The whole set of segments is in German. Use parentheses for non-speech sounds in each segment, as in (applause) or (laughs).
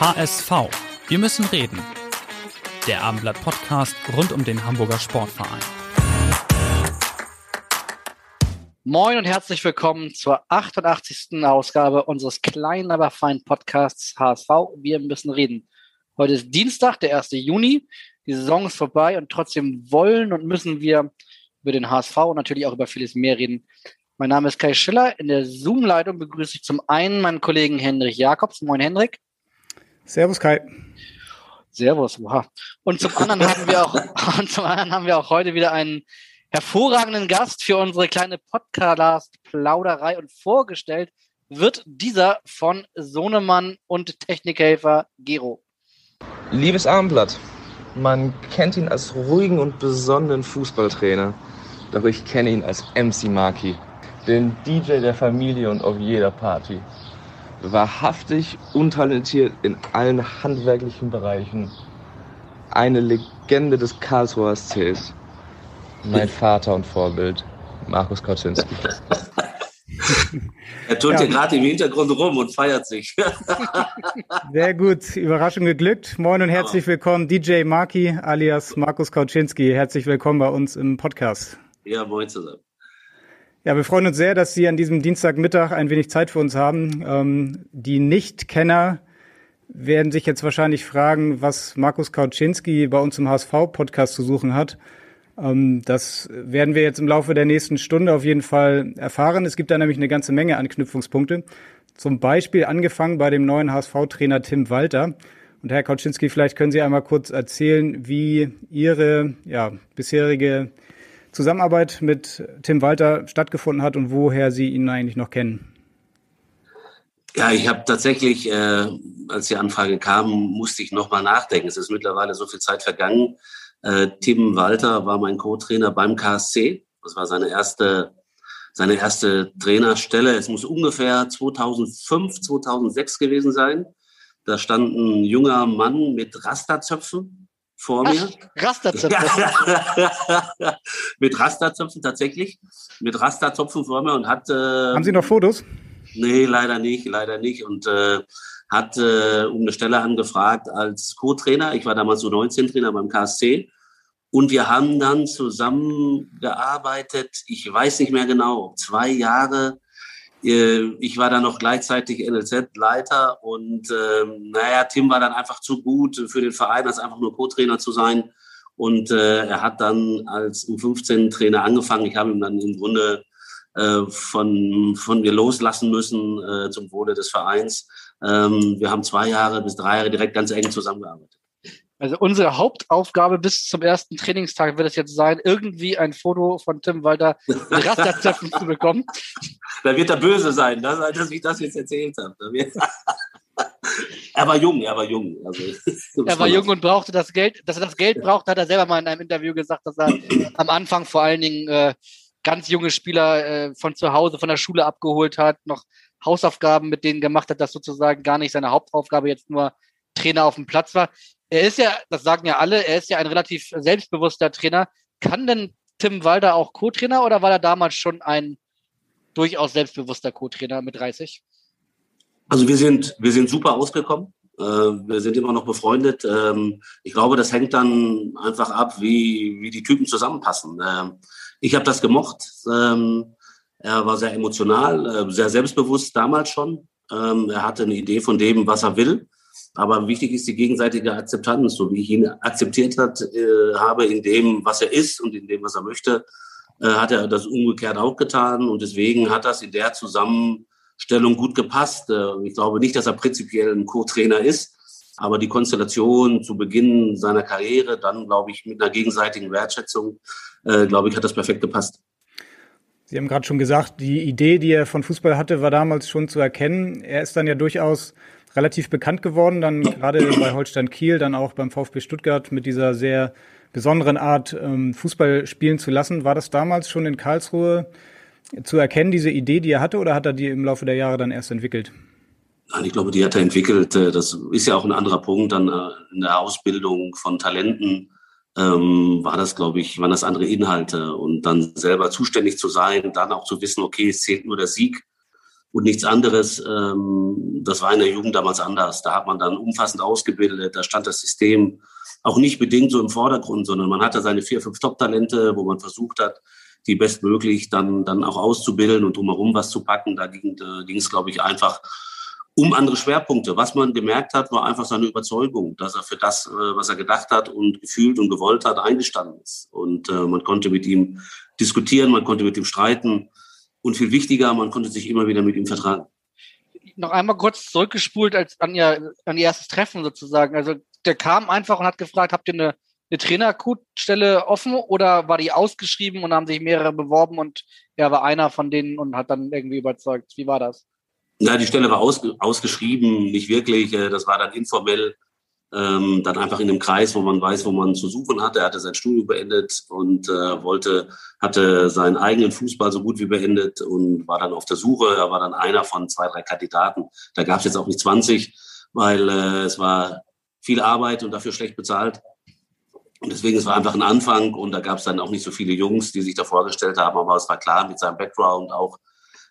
HSV. Wir müssen reden. Der Abendblatt Podcast rund um den Hamburger Sportverein. Moin und herzlich willkommen zur 88. Ausgabe unseres kleinen, aber feinen Podcasts HSV. Wir müssen reden. Heute ist Dienstag, der 1. Juni. Die Saison ist vorbei und trotzdem wollen und müssen wir über den HSV und natürlich auch über vieles mehr reden. Mein Name ist Kai Schiller. In der Zoom-Leitung begrüße ich zum einen meinen Kollegen Hendrik Jakobs. Moin Hendrik. Servus Kai. Servus, wow. Und zum anderen haben wir auch, (laughs) und zum anderen haben wir auch heute wieder einen hervorragenden Gast für unsere kleine Podcast-Plauderei und vorgestellt wird dieser von Sohnemann und Technikhelfer Gero. Liebes Abendblatt, man kennt ihn als ruhigen und besonnenen Fußballtrainer, doch ich kenne ihn als MC Maki, den DJ der Familie und auf jeder Party wahrhaftig untalentiert in allen handwerklichen Bereichen. Eine Legende des Karlsruher SCs. Mein Vater und Vorbild, Markus Kauczynski. (laughs) er tut ja. hier gerade im Hintergrund rum und feiert sich. (laughs) Sehr gut, Überraschung geglückt. Moin und herzlich willkommen, DJ Marki alias Markus Kauczynski. Herzlich willkommen bei uns im Podcast. Ja, moin zusammen. Ja, wir freuen uns sehr, dass Sie an diesem Dienstagmittag ein wenig Zeit für uns haben. Ähm, die Nichtkenner werden sich jetzt wahrscheinlich fragen, was Markus Kauczynski bei uns im HSV-Podcast zu suchen hat. Ähm, das werden wir jetzt im Laufe der nächsten Stunde auf jeden Fall erfahren. Es gibt da nämlich eine ganze Menge Anknüpfungspunkte. Zum Beispiel angefangen bei dem neuen HSV-Trainer Tim Walter. Und Herr Kauczynski, vielleicht können Sie einmal kurz erzählen, wie Ihre ja, bisherige Zusammenarbeit mit Tim Walter stattgefunden hat und woher Sie ihn eigentlich noch kennen. Ja, ich habe tatsächlich, äh, als die Anfrage kam, musste ich nochmal nachdenken. Es ist mittlerweile so viel Zeit vergangen. Äh, Tim Walter war mein Co-Trainer beim KSC. Das war seine erste, seine erste Trainerstelle. Es muss ungefähr 2005, 2006 gewesen sein. Da stand ein junger Mann mit Rasterzöpfen vor mir. Rasterzöpfe. (laughs) mit Rasterzöpfen tatsächlich. Mit Rasterzöpfen vor mir und hat. Äh, Haben Sie noch Fotos? Nee, leider nicht, leider nicht. Und äh, hat äh, um eine Stelle angefragt als Co-Trainer. Ich war damals so 19 Trainer beim KSC. Und wir haben dann zusammengearbeitet, ich weiß nicht mehr genau, zwei Jahre äh, ich war dann noch gleichzeitig NLZ-Leiter und ähm, naja, Tim war dann einfach zu gut für den Verein, als einfach nur Co-Trainer zu sein. Und äh, er hat dann als U15-Trainer angefangen. Ich habe ihm dann im Grunde äh, von, von mir loslassen müssen äh, zum Wohle des Vereins. Ähm, wir haben zwei Jahre bis drei Jahre direkt ganz eng zusammengearbeitet. Also unsere Hauptaufgabe bis zum ersten Trainingstag wird es jetzt sein, irgendwie ein Foto von Tim Walter mit Rasterzöpfen zu bekommen. (laughs) Da wird er böse sein, dass, dass ich das jetzt erzählt habe. (laughs) er war jung, er war jung. Also, (laughs) er war jung und brauchte das Geld. Dass er das Geld braucht, hat er selber mal in einem Interview gesagt, dass er am Anfang vor allen Dingen äh, ganz junge Spieler äh, von zu Hause, von der Schule abgeholt hat, noch Hausaufgaben mit denen gemacht hat, dass sozusagen gar nicht seine Hauptaufgabe jetzt nur Trainer auf dem Platz war er ist ja, das sagen ja alle, er ist ja ein relativ selbstbewusster Trainer. Kann denn Tim Walder auch Co-Trainer oder war er damals schon ein durchaus selbstbewusster Co-Trainer mit 30? Also wir sind, wir sind super ausgekommen. Äh, wir sind immer noch befreundet. Ähm, ich glaube, das hängt dann einfach ab, wie, wie die Typen zusammenpassen. Ähm, ich habe das gemocht. Ähm, er war sehr emotional, äh, sehr selbstbewusst damals schon. Er hatte eine Idee von dem, was er will. Aber wichtig ist die gegenseitige Akzeptanz, so wie ich ihn akzeptiert hat, äh, habe in dem, was er ist und in dem, was er möchte, äh, hat er das umgekehrt auch getan. Und deswegen hat das in der Zusammenstellung gut gepasst. Äh, ich glaube nicht, dass er prinzipiell ein Co-Trainer ist. Aber die Konstellation zu Beginn seiner Karriere, dann glaube ich mit einer gegenseitigen Wertschätzung, äh, glaube ich, hat das perfekt gepasst. Sie haben gerade schon gesagt, die Idee, die er von Fußball hatte, war damals schon zu erkennen. Er ist dann ja durchaus relativ bekannt geworden, dann gerade bei Holstein Kiel, dann auch beim VfB Stuttgart mit dieser sehr besonderen Art, ähm, Fußball spielen zu lassen. War das damals schon in Karlsruhe zu erkennen, diese Idee, die er hatte, oder hat er die im Laufe der Jahre dann erst entwickelt? Nein, ich glaube, die hat er entwickelt. Äh, das ist ja auch ein anderer Punkt dann äh, in der Ausbildung von Talenten. Ähm, war das, glaube ich, waren das andere Inhalte und dann selber zuständig zu sein, dann auch zu wissen, okay, es zählt nur der Sieg und nichts anderes. Ähm, das war in der Jugend damals anders. Da hat man dann umfassend ausgebildet, da stand das System auch nicht bedingt so im Vordergrund, sondern man hatte seine vier, fünf Top-Talente, wo man versucht hat, die bestmöglich dann, dann auch auszubilden und drumherum was zu packen. Da ging, es, glaube ich, einfach um andere Schwerpunkte. Was man gemerkt hat, war einfach seine Überzeugung, dass er für das, äh, was er gedacht hat und gefühlt und gewollt hat, eingestanden ist. Und äh, man konnte mit ihm diskutieren, man konnte mit ihm streiten und viel wichtiger, man konnte sich immer wieder mit ihm vertragen. Noch einmal kurz zurückgespult als an ihr, an ihr erstes Treffen sozusagen. Also der kam einfach und hat gefragt, habt ihr eine, eine Trainerstelle offen oder war die ausgeschrieben und haben sich mehrere beworben und er war einer von denen und hat dann irgendwie überzeugt. Wie war das? Ja, die Stelle war ausge ausgeschrieben, nicht wirklich. Äh, das war dann informell, ähm, dann einfach in einem Kreis, wo man weiß, wo man zu suchen hat. Er hatte sein Studium beendet und äh, wollte, hatte seinen eigenen Fußball so gut wie beendet und war dann auf der Suche. Er war dann einer von zwei, drei Kandidaten. Da gab es jetzt auch nicht 20, weil äh, es war viel Arbeit und dafür schlecht bezahlt. Und deswegen, es war einfach ein Anfang und da gab es dann auch nicht so viele Jungs, die sich da vorgestellt haben, aber es war klar mit seinem Background auch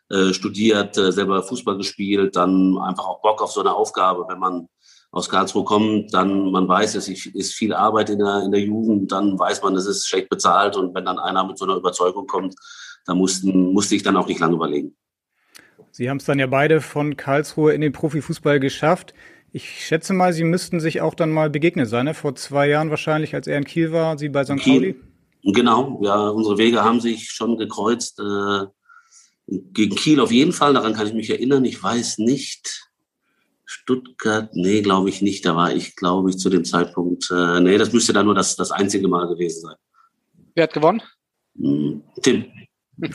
äh, studiert, äh, selber Fußball gespielt, dann einfach auch Bock auf so eine Aufgabe, wenn man aus Karlsruhe kommt, dann man weiß, es ist viel Arbeit in der, in der Jugend, dann weiß man, es ist schlecht bezahlt und wenn dann einer mit so einer Überzeugung kommt, da mussten, musste ich dann auch nicht lange überlegen. Sie haben es dann ja beide von Karlsruhe in den Profifußball geschafft. Ich schätze mal, Sie müssten sich auch dann mal begegnet sein, ne? vor zwei Jahren wahrscheinlich, als er in Kiel war, Sie bei St. Pauli. Genau, ja, unsere Wege haben sich schon gekreuzt. Äh, gegen Kiel auf jeden Fall, daran kann ich mich erinnern. Ich weiß nicht. Stuttgart, nee, glaube ich nicht. Da war ich, glaube ich, zu dem Zeitpunkt, äh, nee, das müsste dann nur das, das einzige Mal gewesen sein. Wer hat gewonnen? Hm, Tim. (laughs)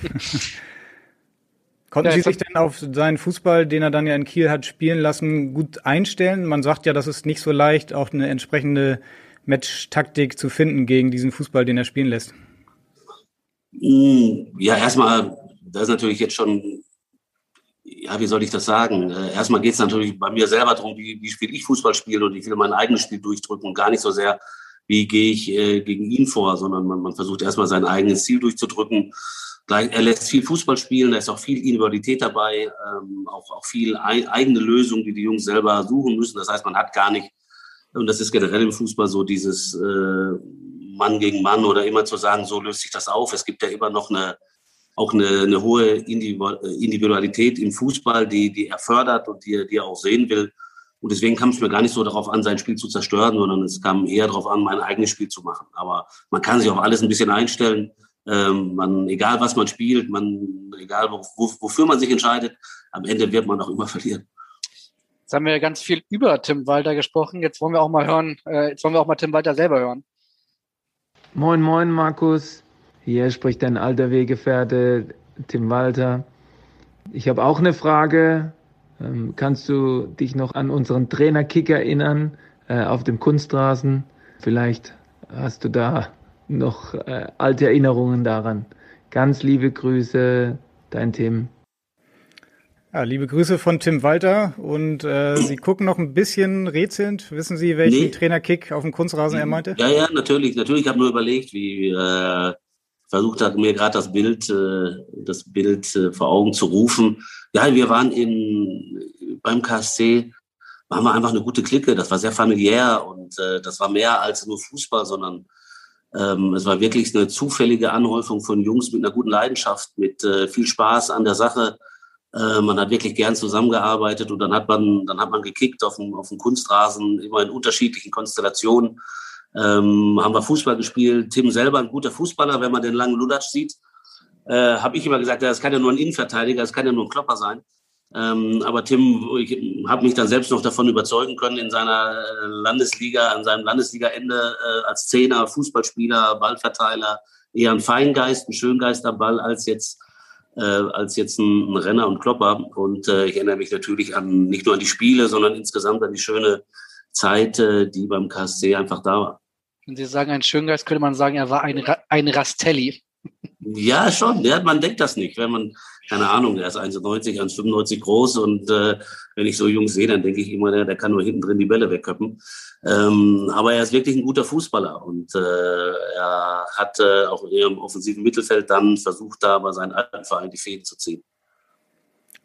Konnten ja, Sie sich denn auf seinen Fußball, den er dann ja in Kiel hat spielen lassen, gut einstellen? Man sagt ja, das ist nicht so leicht, auch eine entsprechende Match-Taktik zu finden gegen diesen Fußball, den er spielen lässt. Hm, ja, erstmal das ist natürlich jetzt schon, ja, wie soll ich das sagen? Äh, erstmal geht es natürlich bei mir selber darum, wie, wie spiele ich Fußball spiele und ich will mein eigenes Spiel durchdrücken und gar nicht so sehr, wie gehe ich äh, gegen ihn vor, sondern man, man versucht erstmal sein eigenes Ziel durchzudrücken. Er lässt viel Fußball spielen, da ist auch viel Individualität dabei, ähm, auch, auch viel ei eigene Lösungen, die die Jungs selber suchen müssen. Das heißt, man hat gar nicht, und das ist generell im Fußball so, dieses äh, Mann gegen Mann oder immer zu sagen, so löst sich das auf. Es gibt ja immer noch eine, auch eine, eine hohe Individualität im Fußball, die, die er fördert und die, die er auch sehen will. Und deswegen kam es mir gar nicht so darauf an, sein Spiel zu zerstören, sondern es kam eher darauf an, mein eigenes Spiel zu machen. Aber man kann sich auf alles ein bisschen einstellen. Ähm, man, egal was man spielt, man, egal wo, wofür man sich entscheidet, am Ende wird man auch immer (laughs) verlieren. Jetzt haben wir ganz viel über Tim Walter gesprochen. Jetzt wollen wir auch mal hören, äh, jetzt wollen wir auch mal Tim Walter selber hören. Moin, moin, Markus. Hier spricht dein alter Weggefährte Tim Walter. Ich habe auch eine Frage. Ähm, kannst du dich noch an unseren Trainerkick erinnern äh, auf dem Kunstrasen? Vielleicht hast du da noch äh, alte Erinnerungen daran. Ganz liebe Grüße, dein Tim. Ja, liebe Grüße von Tim Walter und äh, Sie gucken noch ein bisschen rätselnd. Wissen Sie, welchen nee. Trainerkick auf dem Kunstrasen er meinte? Ja, ja, natürlich. Natürlich, ich habe nur überlegt, wie äh, versucht hat, mir gerade das Bild, äh, das Bild äh, vor Augen zu rufen. Ja, wir waren in, beim KSC, waren wir einfach eine gute Clique. Das war sehr familiär und äh, das war mehr als nur Fußball, sondern ähm, es war wirklich eine zufällige Anhäufung von Jungs mit einer guten Leidenschaft, mit viel Spaß an der Sache. Man hat wirklich gern zusammengearbeitet und dann hat man, dann hat man gekickt auf dem, auf dem Kunstrasen, immer in unterschiedlichen Konstellationen ähm, haben wir Fußball gespielt. Tim selber ein guter Fußballer, wenn man den langen Lulatsch sieht. Äh, habe ich immer gesagt, das kann ja nur ein Innenverteidiger, das kann ja nur ein Klopper sein. Ähm, aber Tim, ich habe mich dann selbst noch davon überzeugen können, in seiner äh, Landesliga, an seinem Landesligaende äh, als Zehner, Fußballspieler, Ballverteiler, eher ein Feingeist, ein Schöngeist am Ball, als jetzt äh, als jetzt ein, ein, Renner und Klopper. Und äh, ich erinnere mich natürlich an nicht nur an die Spiele, sondern insgesamt an die schöne Zeit, äh, die beim KSC einfach da war. Wenn Sie sagen, ein Schöngeist, könnte man sagen, er war ein, ein Rastelli. Ja, schon. Ja, man denkt das nicht. Wenn man, keine Ahnung, er ist 1,90, 1,95 groß und äh, wenn ich so Jungs sehe, dann denke ich immer, der, der kann nur hinten drin die Bälle wegköppen. Ähm, aber er ist wirklich ein guter Fußballer und äh, er hat äh, auch im offensiven Mittelfeld dann versucht, da bei seinem alten Verein die Fäden zu ziehen.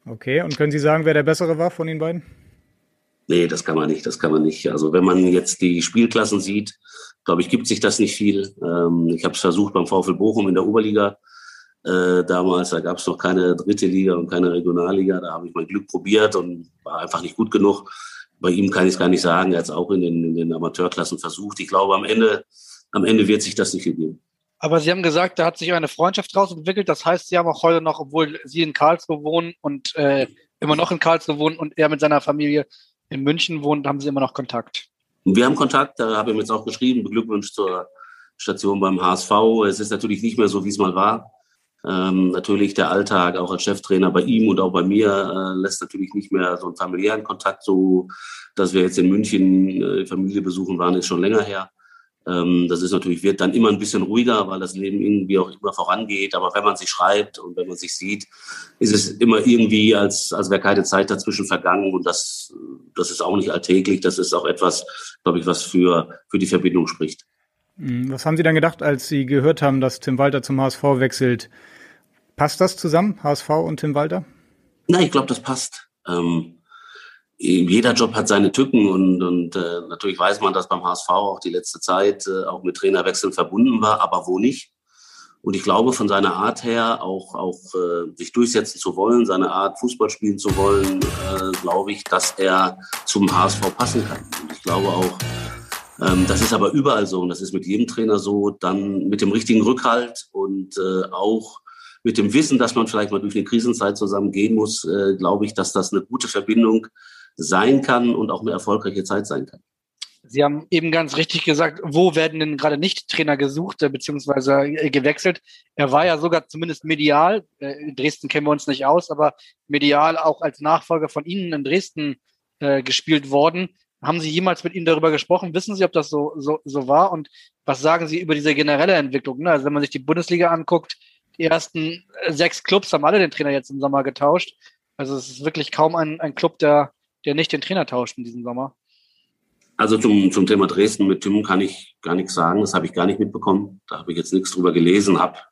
Okay, und können Sie sagen, wer der Bessere war von den beiden? Nee, das kann man nicht, das kann man nicht. Also wenn man jetzt die Spielklassen sieht, glaube ich, gibt sich das nicht viel. Ähm, ich habe es versucht beim VfL Bochum in der Oberliga. Äh, damals, da gab es noch keine dritte Liga und keine Regionalliga. Da habe ich mein Glück probiert und war einfach nicht gut genug. Bei ihm kann ich es gar nicht sagen. Er hat es auch in den, in den Amateurklassen versucht. Ich glaube, am Ende, am Ende wird sich das nicht gegeben. Aber Sie haben gesagt, da hat sich eine Freundschaft draus entwickelt. Das heißt, Sie haben auch heute noch, obwohl Sie in Karlsruhe wohnen und äh, immer noch in Karlsruhe wohnen und er mit seiner Familie in München wohnt, haben Sie immer noch Kontakt. Wir haben Kontakt, da habe ich ihm jetzt auch geschrieben, Glückwunsch zur Station beim HSV. Es ist natürlich nicht mehr so, wie es mal war. Ähm, natürlich der Alltag auch als Cheftrainer bei ihm und auch bei mir äh, lässt natürlich nicht mehr so einen familiären Kontakt, so dass wir jetzt in München äh, Familie besuchen waren, ist schon länger her. Ähm, das ist natürlich, wird dann immer ein bisschen ruhiger, weil das Leben irgendwie auch immer vorangeht. Aber wenn man sich schreibt und wenn man sich sieht, ist es immer irgendwie, als, als wäre keine Zeit dazwischen vergangen. Und das, das ist auch nicht alltäglich. Das ist auch etwas, glaube ich, was für, für die Verbindung spricht. Hm, was haben Sie dann gedacht, als Sie gehört haben, dass Tim Walter zum HSV wechselt? Passt das zusammen, HSV und Tim Walter? Na, ich glaube, das passt. Ähm, jeder Job hat seine Tücken und, und äh, natürlich weiß man, dass beim HSV auch die letzte Zeit äh, auch mit Trainerwechseln verbunden war, aber wo nicht. Und ich glaube, von seiner Art her auch, auch äh, sich durchsetzen zu wollen, seine Art Fußball spielen zu wollen, äh, glaube ich, dass er zum HSV passen kann. Und ich glaube auch, ähm, das ist aber überall so und das ist mit jedem Trainer so, dann mit dem richtigen Rückhalt und äh, auch mit dem Wissen, dass man vielleicht mal durch eine Krisenzeit zusammen gehen muss, äh, glaube ich, dass das eine gute Verbindung sein kann und auch eine erfolgreiche Zeit sein kann. Sie haben eben ganz richtig gesagt, wo werden denn gerade nicht Trainer gesucht äh, beziehungsweise äh, gewechselt? Er war ja sogar zumindest medial, äh, in Dresden kennen wir uns nicht aus, aber medial auch als Nachfolger von Ihnen in Dresden äh, gespielt worden. Haben Sie jemals mit ihm darüber gesprochen? Wissen Sie, ob das so, so, so war? Und was sagen Sie über diese generelle Entwicklung? Ne? Also wenn man sich die Bundesliga anguckt, die ersten sechs Clubs haben alle den Trainer jetzt im Sommer getauscht. Also es ist wirklich kaum ein, ein Club, der der nicht den Trainer tauscht in diesem Sommer? Also zum, zum Thema Dresden mit Tim kann ich gar nichts sagen. Das habe ich gar nicht mitbekommen. Da habe ich jetzt nichts drüber gelesen. Hab,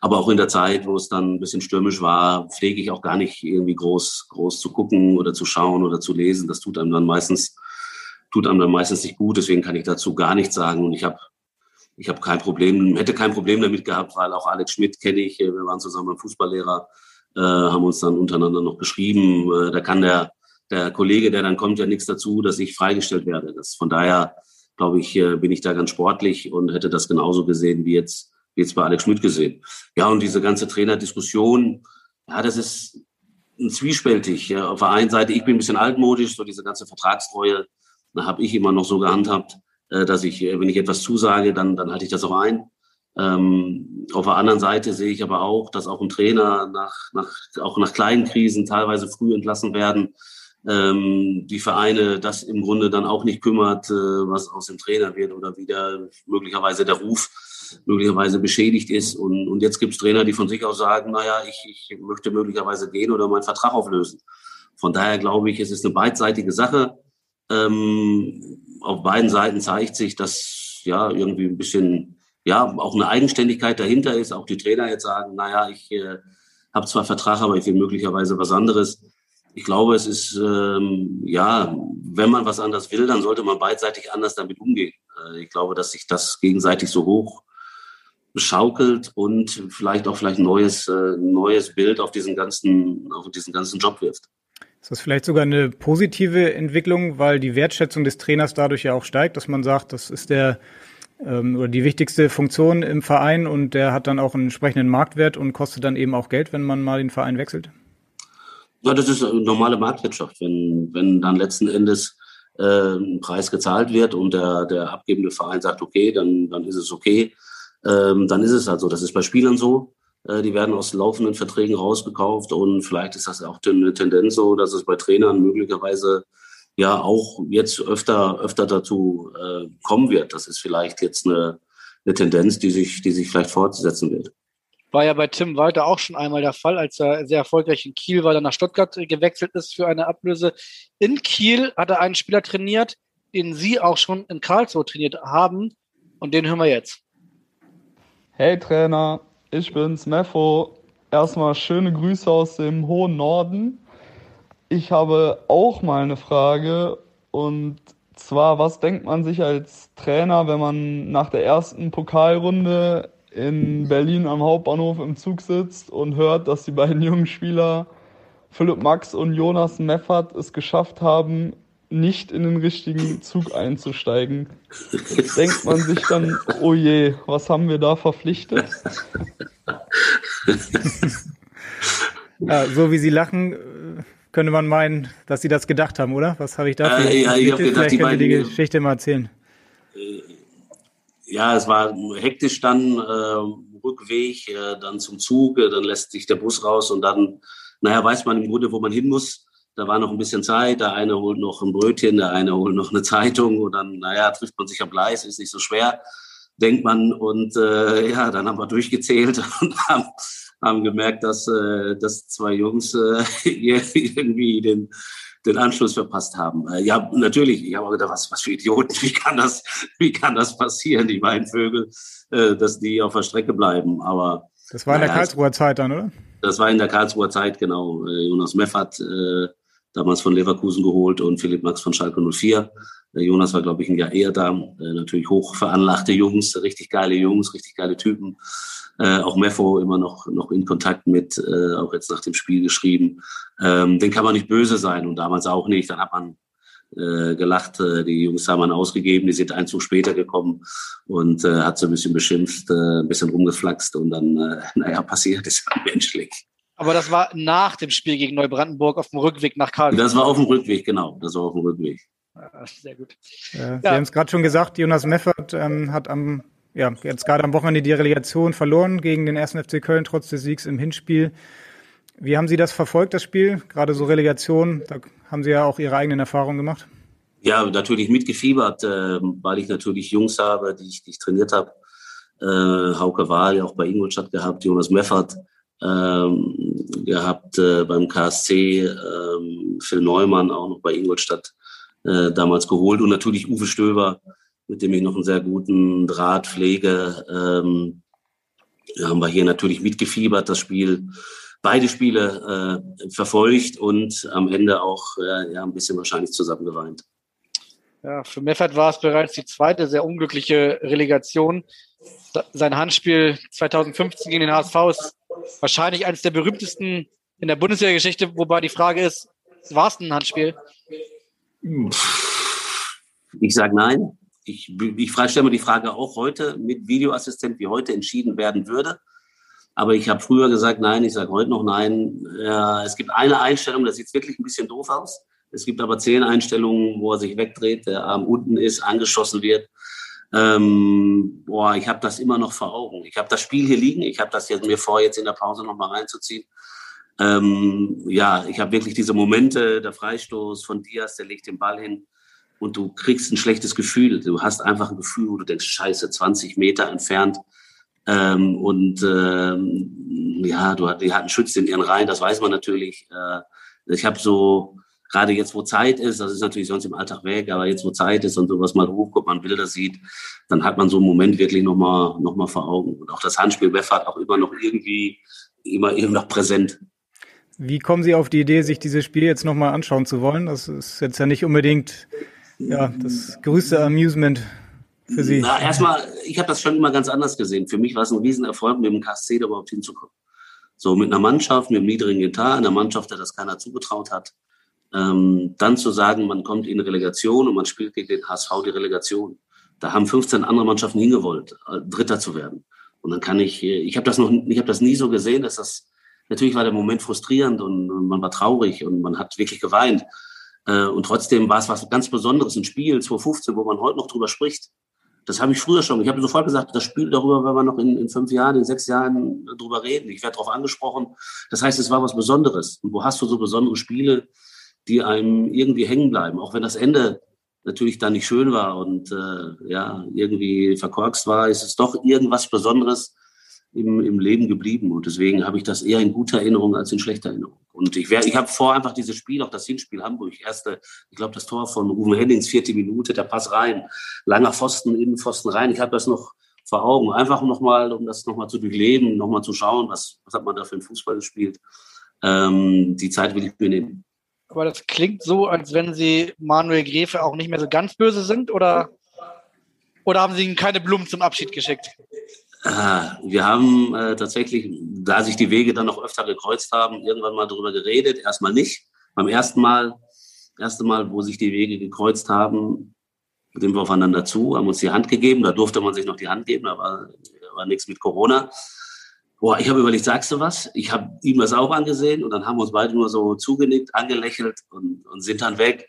aber auch in der Zeit, wo es dann ein bisschen stürmisch war, pflege ich auch gar nicht irgendwie groß, groß zu gucken oder zu schauen oder zu lesen. Das tut einem dann meistens, tut einem dann meistens nicht gut. Deswegen kann ich dazu gar nichts sagen. Und ich habe ich habe kein Problem, hätte kein Problem damit gehabt, weil auch Alex Schmidt kenne ich. Wir waren zusammen Fußballlehrer, äh, haben uns dann untereinander noch geschrieben. Äh, da kann der der Kollege, der dann kommt, ja nichts dazu, dass ich freigestellt werde. Das, von daher, glaube ich, bin ich da ganz sportlich und hätte das genauso gesehen wie jetzt, wie jetzt bei Alex Schmidt gesehen. Ja, und diese ganze Trainerdiskussion, ja, das ist zwiespältig. Ja. Auf der einen Seite, ich bin ein bisschen altmodisch, so diese ganze Vertragstreue, da habe ich immer noch so gehandhabt, äh, dass ich, äh, wenn ich etwas zusage, dann, dann halte ich das auch ein. Ähm, auf der anderen Seite sehe ich aber auch, dass auch ein Trainer nach, nach, auch nach kleinen Krisen teilweise früh entlassen werden ähm, die Vereine das im Grunde dann auch nicht kümmert, äh, was aus dem Trainer wird oder wieder möglicherweise der Ruf möglicherweise beschädigt ist. Und, und jetzt gibt es Trainer, die von sich aus sagen, naja, ich, ich möchte möglicherweise gehen oder meinen Vertrag auflösen. Von daher glaube ich, es ist eine beidseitige Sache. Ähm, auf beiden Seiten zeigt sich, dass ja irgendwie ein bisschen, ja, auch eine Eigenständigkeit dahinter ist. Auch die Trainer jetzt sagen, naja, ich äh, habe zwar Vertrag, aber ich will möglicherweise was anderes ich glaube, es ist, ähm, ja, wenn man was anders will, dann sollte man beidseitig anders damit umgehen. Äh, ich glaube, dass sich das gegenseitig so hoch schaukelt und vielleicht auch vielleicht ein neues, äh, neues Bild auf diesen ganzen, auf diesen ganzen Job wirft. Ist das vielleicht sogar eine positive Entwicklung, weil die Wertschätzung des Trainers dadurch ja auch steigt, dass man sagt, das ist der ähm, oder die wichtigste Funktion im Verein und der hat dann auch einen entsprechenden Marktwert und kostet dann eben auch Geld, wenn man mal den Verein wechselt? Ja, das ist normale Marktwirtschaft. Wenn, wenn dann letzten Endes äh, ein Preis gezahlt wird und der, der abgebende Verein sagt, okay, dann, dann ist es okay, ähm, dann ist es halt so. Das ist bei Spielern so. Äh, die werden aus laufenden Verträgen rausgekauft und vielleicht ist das auch eine Tendenz so, dass es bei Trainern möglicherweise ja auch jetzt öfter, öfter dazu äh, kommen wird. Das ist vielleicht jetzt eine, eine Tendenz, die sich, die sich vielleicht fortsetzen wird. War ja bei Tim Walter auch schon einmal der Fall, als er sehr erfolgreich in Kiel war, dann nach Stuttgart gewechselt ist für eine Ablöse. In Kiel hat er einen Spieler trainiert, den Sie auch schon in Karlsruhe trainiert haben. Und den hören wir jetzt. Hey Trainer, ich bin's, Meffo. Erstmal schöne Grüße aus dem hohen Norden. Ich habe auch mal eine Frage und zwar, was denkt man sich als Trainer, wenn man nach der ersten Pokalrunde in Berlin am Hauptbahnhof im Zug sitzt und hört, dass die beiden jungen Spieler Philipp Max und Jonas Meffert es geschafft haben, nicht in den richtigen Zug einzusteigen. (laughs) Denkt man sich dann, oh je, was haben wir da verpflichtet? (laughs) ja, so wie Sie lachen, könnte man meinen, dass Sie das gedacht haben, oder? Was habe ich da für äh, ja, ich habe gedacht, die, beiden, die Geschichte mal erzählen. Äh, ja, es war hektisch dann, äh, Rückweg, äh, dann zum Zug, äh, dann lässt sich der Bus raus und dann, naja, weiß man im Grunde, wo man hin muss. Da war noch ein bisschen Zeit, der eine holt noch ein Brötchen, der eine holt noch eine Zeitung und dann, naja, trifft man sich am Gleis, ist nicht so schwer, denkt man. Und äh, ja, dann haben wir durchgezählt (laughs) und haben, haben gemerkt, dass, äh, dass zwei Jungs äh, (laughs) irgendwie den, den Anschluss verpasst haben. Äh, ja, natürlich, ich habe gedacht, was, was für Idioten, (laughs) wie kann das, wie kann das passieren, die beiden Vögel, äh, dass die auf der Strecke bleiben. Aber das war in der Karlsruher Zeit dann, oder? Das war in der Karlsruher Zeit, genau. Äh, Jonas Meffert, äh, damals von Leverkusen geholt und Philipp Max von Schalke 04. Der Jonas war, glaube ich, ein Jahr eher da. Äh, natürlich hoch veranlagte Jungs, richtig geile Jungs, richtig geile Typen. Äh, auch Meffo immer noch, noch in Kontakt mit, äh, auch jetzt nach dem Spiel geschrieben. Ähm, den kann man nicht böse sein und damals auch nicht. Dann hat man äh, gelacht. Äh, die Jungs haben man ausgegeben, die sind einen Zug später gekommen und äh, hat so ein bisschen beschimpft, ein bisschen rumgeflaxt und dann, (laughs) naja, passiert ist menschlich. Aber das war nach dem Spiel gegen Neubrandenburg auf dem Rückweg nach Karlsruhe. Das war auf dem Rückweg, genau. Das war auf dem Rückweg. Sehr gut. Äh, Sie haben es gerade schon gesagt, Jonas Meffert ähm, hat am, ja, jetzt gerade am Wochenende die Relegation verloren gegen den 1. FC Köln, trotz des Siegs im Hinspiel. Wie haben Sie das verfolgt, das Spiel? Gerade so Relegation, da haben Sie ja auch Ihre eigenen Erfahrungen gemacht. Ja, natürlich mitgefiebert, äh, weil ich natürlich Jungs habe, die ich, die ich trainiert habe. Äh, Hauke Wahl ja auch bei Ingolstadt gehabt, Jonas Meffert ähm, gehabt äh, beim KSC, ähm, Phil Neumann auch noch bei Ingolstadt äh, damals geholt und natürlich Uwe Stöber, mit dem ich noch einen sehr guten Draht pflege. Ähm, haben wir hier natürlich mitgefiebert, das Spiel, beide Spiele äh, verfolgt und am Ende auch äh, ja, ein bisschen wahrscheinlich zusammen geweint. Ja, für Meffert war es bereits die zweite sehr unglückliche Relegation. Sein Handspiel 2015 gegen den HSV ist wahrscheinlich eines der berühmtesten in der Bundesliga-Geschichte, wobei die Frage ist, war es ein Handspiel? Ich sage nein. Ich, ich stelle mir die Frage auch heute mit Videoassistent, wie heute entschieden werden würde. Aber ich habe früher gesagt nein, ich sage heute noch nein. Ja, es gibt eine Einstellung, das sieht wirklich ein bisschen doof aus. Es gibt aber zehn Einstellungen, wo er sich wegdreht, der Arm unten ist, angeschossen wird. Ähm, boah, ich habe das immer noch vor Augen. Ich habe das Spiel hier liegen. Ich habe das jetzt mir vor, jetzt in der Pause noch mal reinzuziehen. Ähm, ja, ich habe wirklich diese Momente, der Freistoß von Diaz, der legt den Ball hin und du kriegst ein schlechtes Gefühl. Du hast einfach ein Gefühl, wo du denkst, scheiße, 20 Meter entfernt. Ähm, und ähm, ja, du, die hatten Schütze in ihren Reihen, das weiß man natürlich. Äh, ich habe so, gerade jetzt, wo Zeit ist, das ist natürlich sonst im Alltag weg, aber jetzt, wo Zeit ist und sowas mal hochguckt, man Bilder sieht, dann hat man so einen Moment wirklich nochmal noch mal vor Augen. Und auch das Handspiel Weffert auch immer noch irgendwie, immer, immer noch präsent. Wie kommen Sie auf die Idee, sich dieses Spiel jetzt nochmal anschauen zu wollen? Das ist jetzt ja nicht unbedingt ja, das größte Amusement für Sie. Na, erstmal, ich habe das schon immer ganz anders gesehen. Für mich war es ein Riesenerfolg, mit dem KSC da überhaupt hinzukommen. So mit einer Mannschaft, mit einem niedrigen Etat, einer Mannschaft, der das keiner zugetraut hat, ähm, dann zu sagen, man kommt in Relegation und man spielt gegen den HSV die Relegation. Da haben 15 andere Mannschaften hingewollt, äh, Dritter zu werden. Und dann kann ich, äh, ich habe das noch, ich habe das nie so gesehen, dass das, natürlich war der Moment frustrierend und, man war traurig und man hat wirklich geweint. Äh, und trotzdem war es was ganz Besonderes, ein Spiel 2015, wo man heute noch drüber spricht. Das habe ich früher schon. Ich habe sofort gesagt, das Spiel darüber, wenn wir noch in, in fünf Jahren, in sechs Jahren drüber reden. Ich werde darauf angesprochen. Das heißt, es war was Besonderes. Und wo hast du so besondere Spiele, die einem irgendwie hängen bleiben? Auch wenn das Ende natürlich dann nicht schön war und äh, ja irgendwie verkorkst war, ist es doch irgendwas Besonderes im, im Leben geblieben. Und deswegen habe ich das eher in guter Erinnerung als in schlechter Erinnerung. Und ich, ich habe vor einfach dieses Spiel, auch das Hinspiel Hamburg, erste, ich glaube, das Tor von Ruben Hennings, vierte Minute, der Pass rein, langer Pfosten, Innenpfosten rein. Ich habe das noch vor Augen, einfach nochmal, um das nochmal zu durchleben, nochmal zu schauen, was, was hat man da für einen Fußball gespielt. Ähm, die Zeit will ich mir nehmen. Aber das klingt so, als wenn Sie Manuel Gräfe auch nicht mehr so ganz böse sind, oder, oder haben Sie ihm keine Blumen zum Abschied geschickt? Wir haben äh, tatsächlich, da sich die Wege dann noch öfter gekreuzt haben, irgendwann mal darüber geredet. Erstmal nicht. Beim ersten Mal, erste Mal, wo sich die Wege gekreuzt haben, sind wir aufeinander zu, haben uns die Hand gegeben. Da durfte man sich noch die Hand geben, da war, war nichts mit Corona. Boah, ich habe überlegt, sagst du was? Ich habe ihm das auch angesehen und dann haben wir uns beide nur so zugenickt, angelächelt und, und sind dann weg.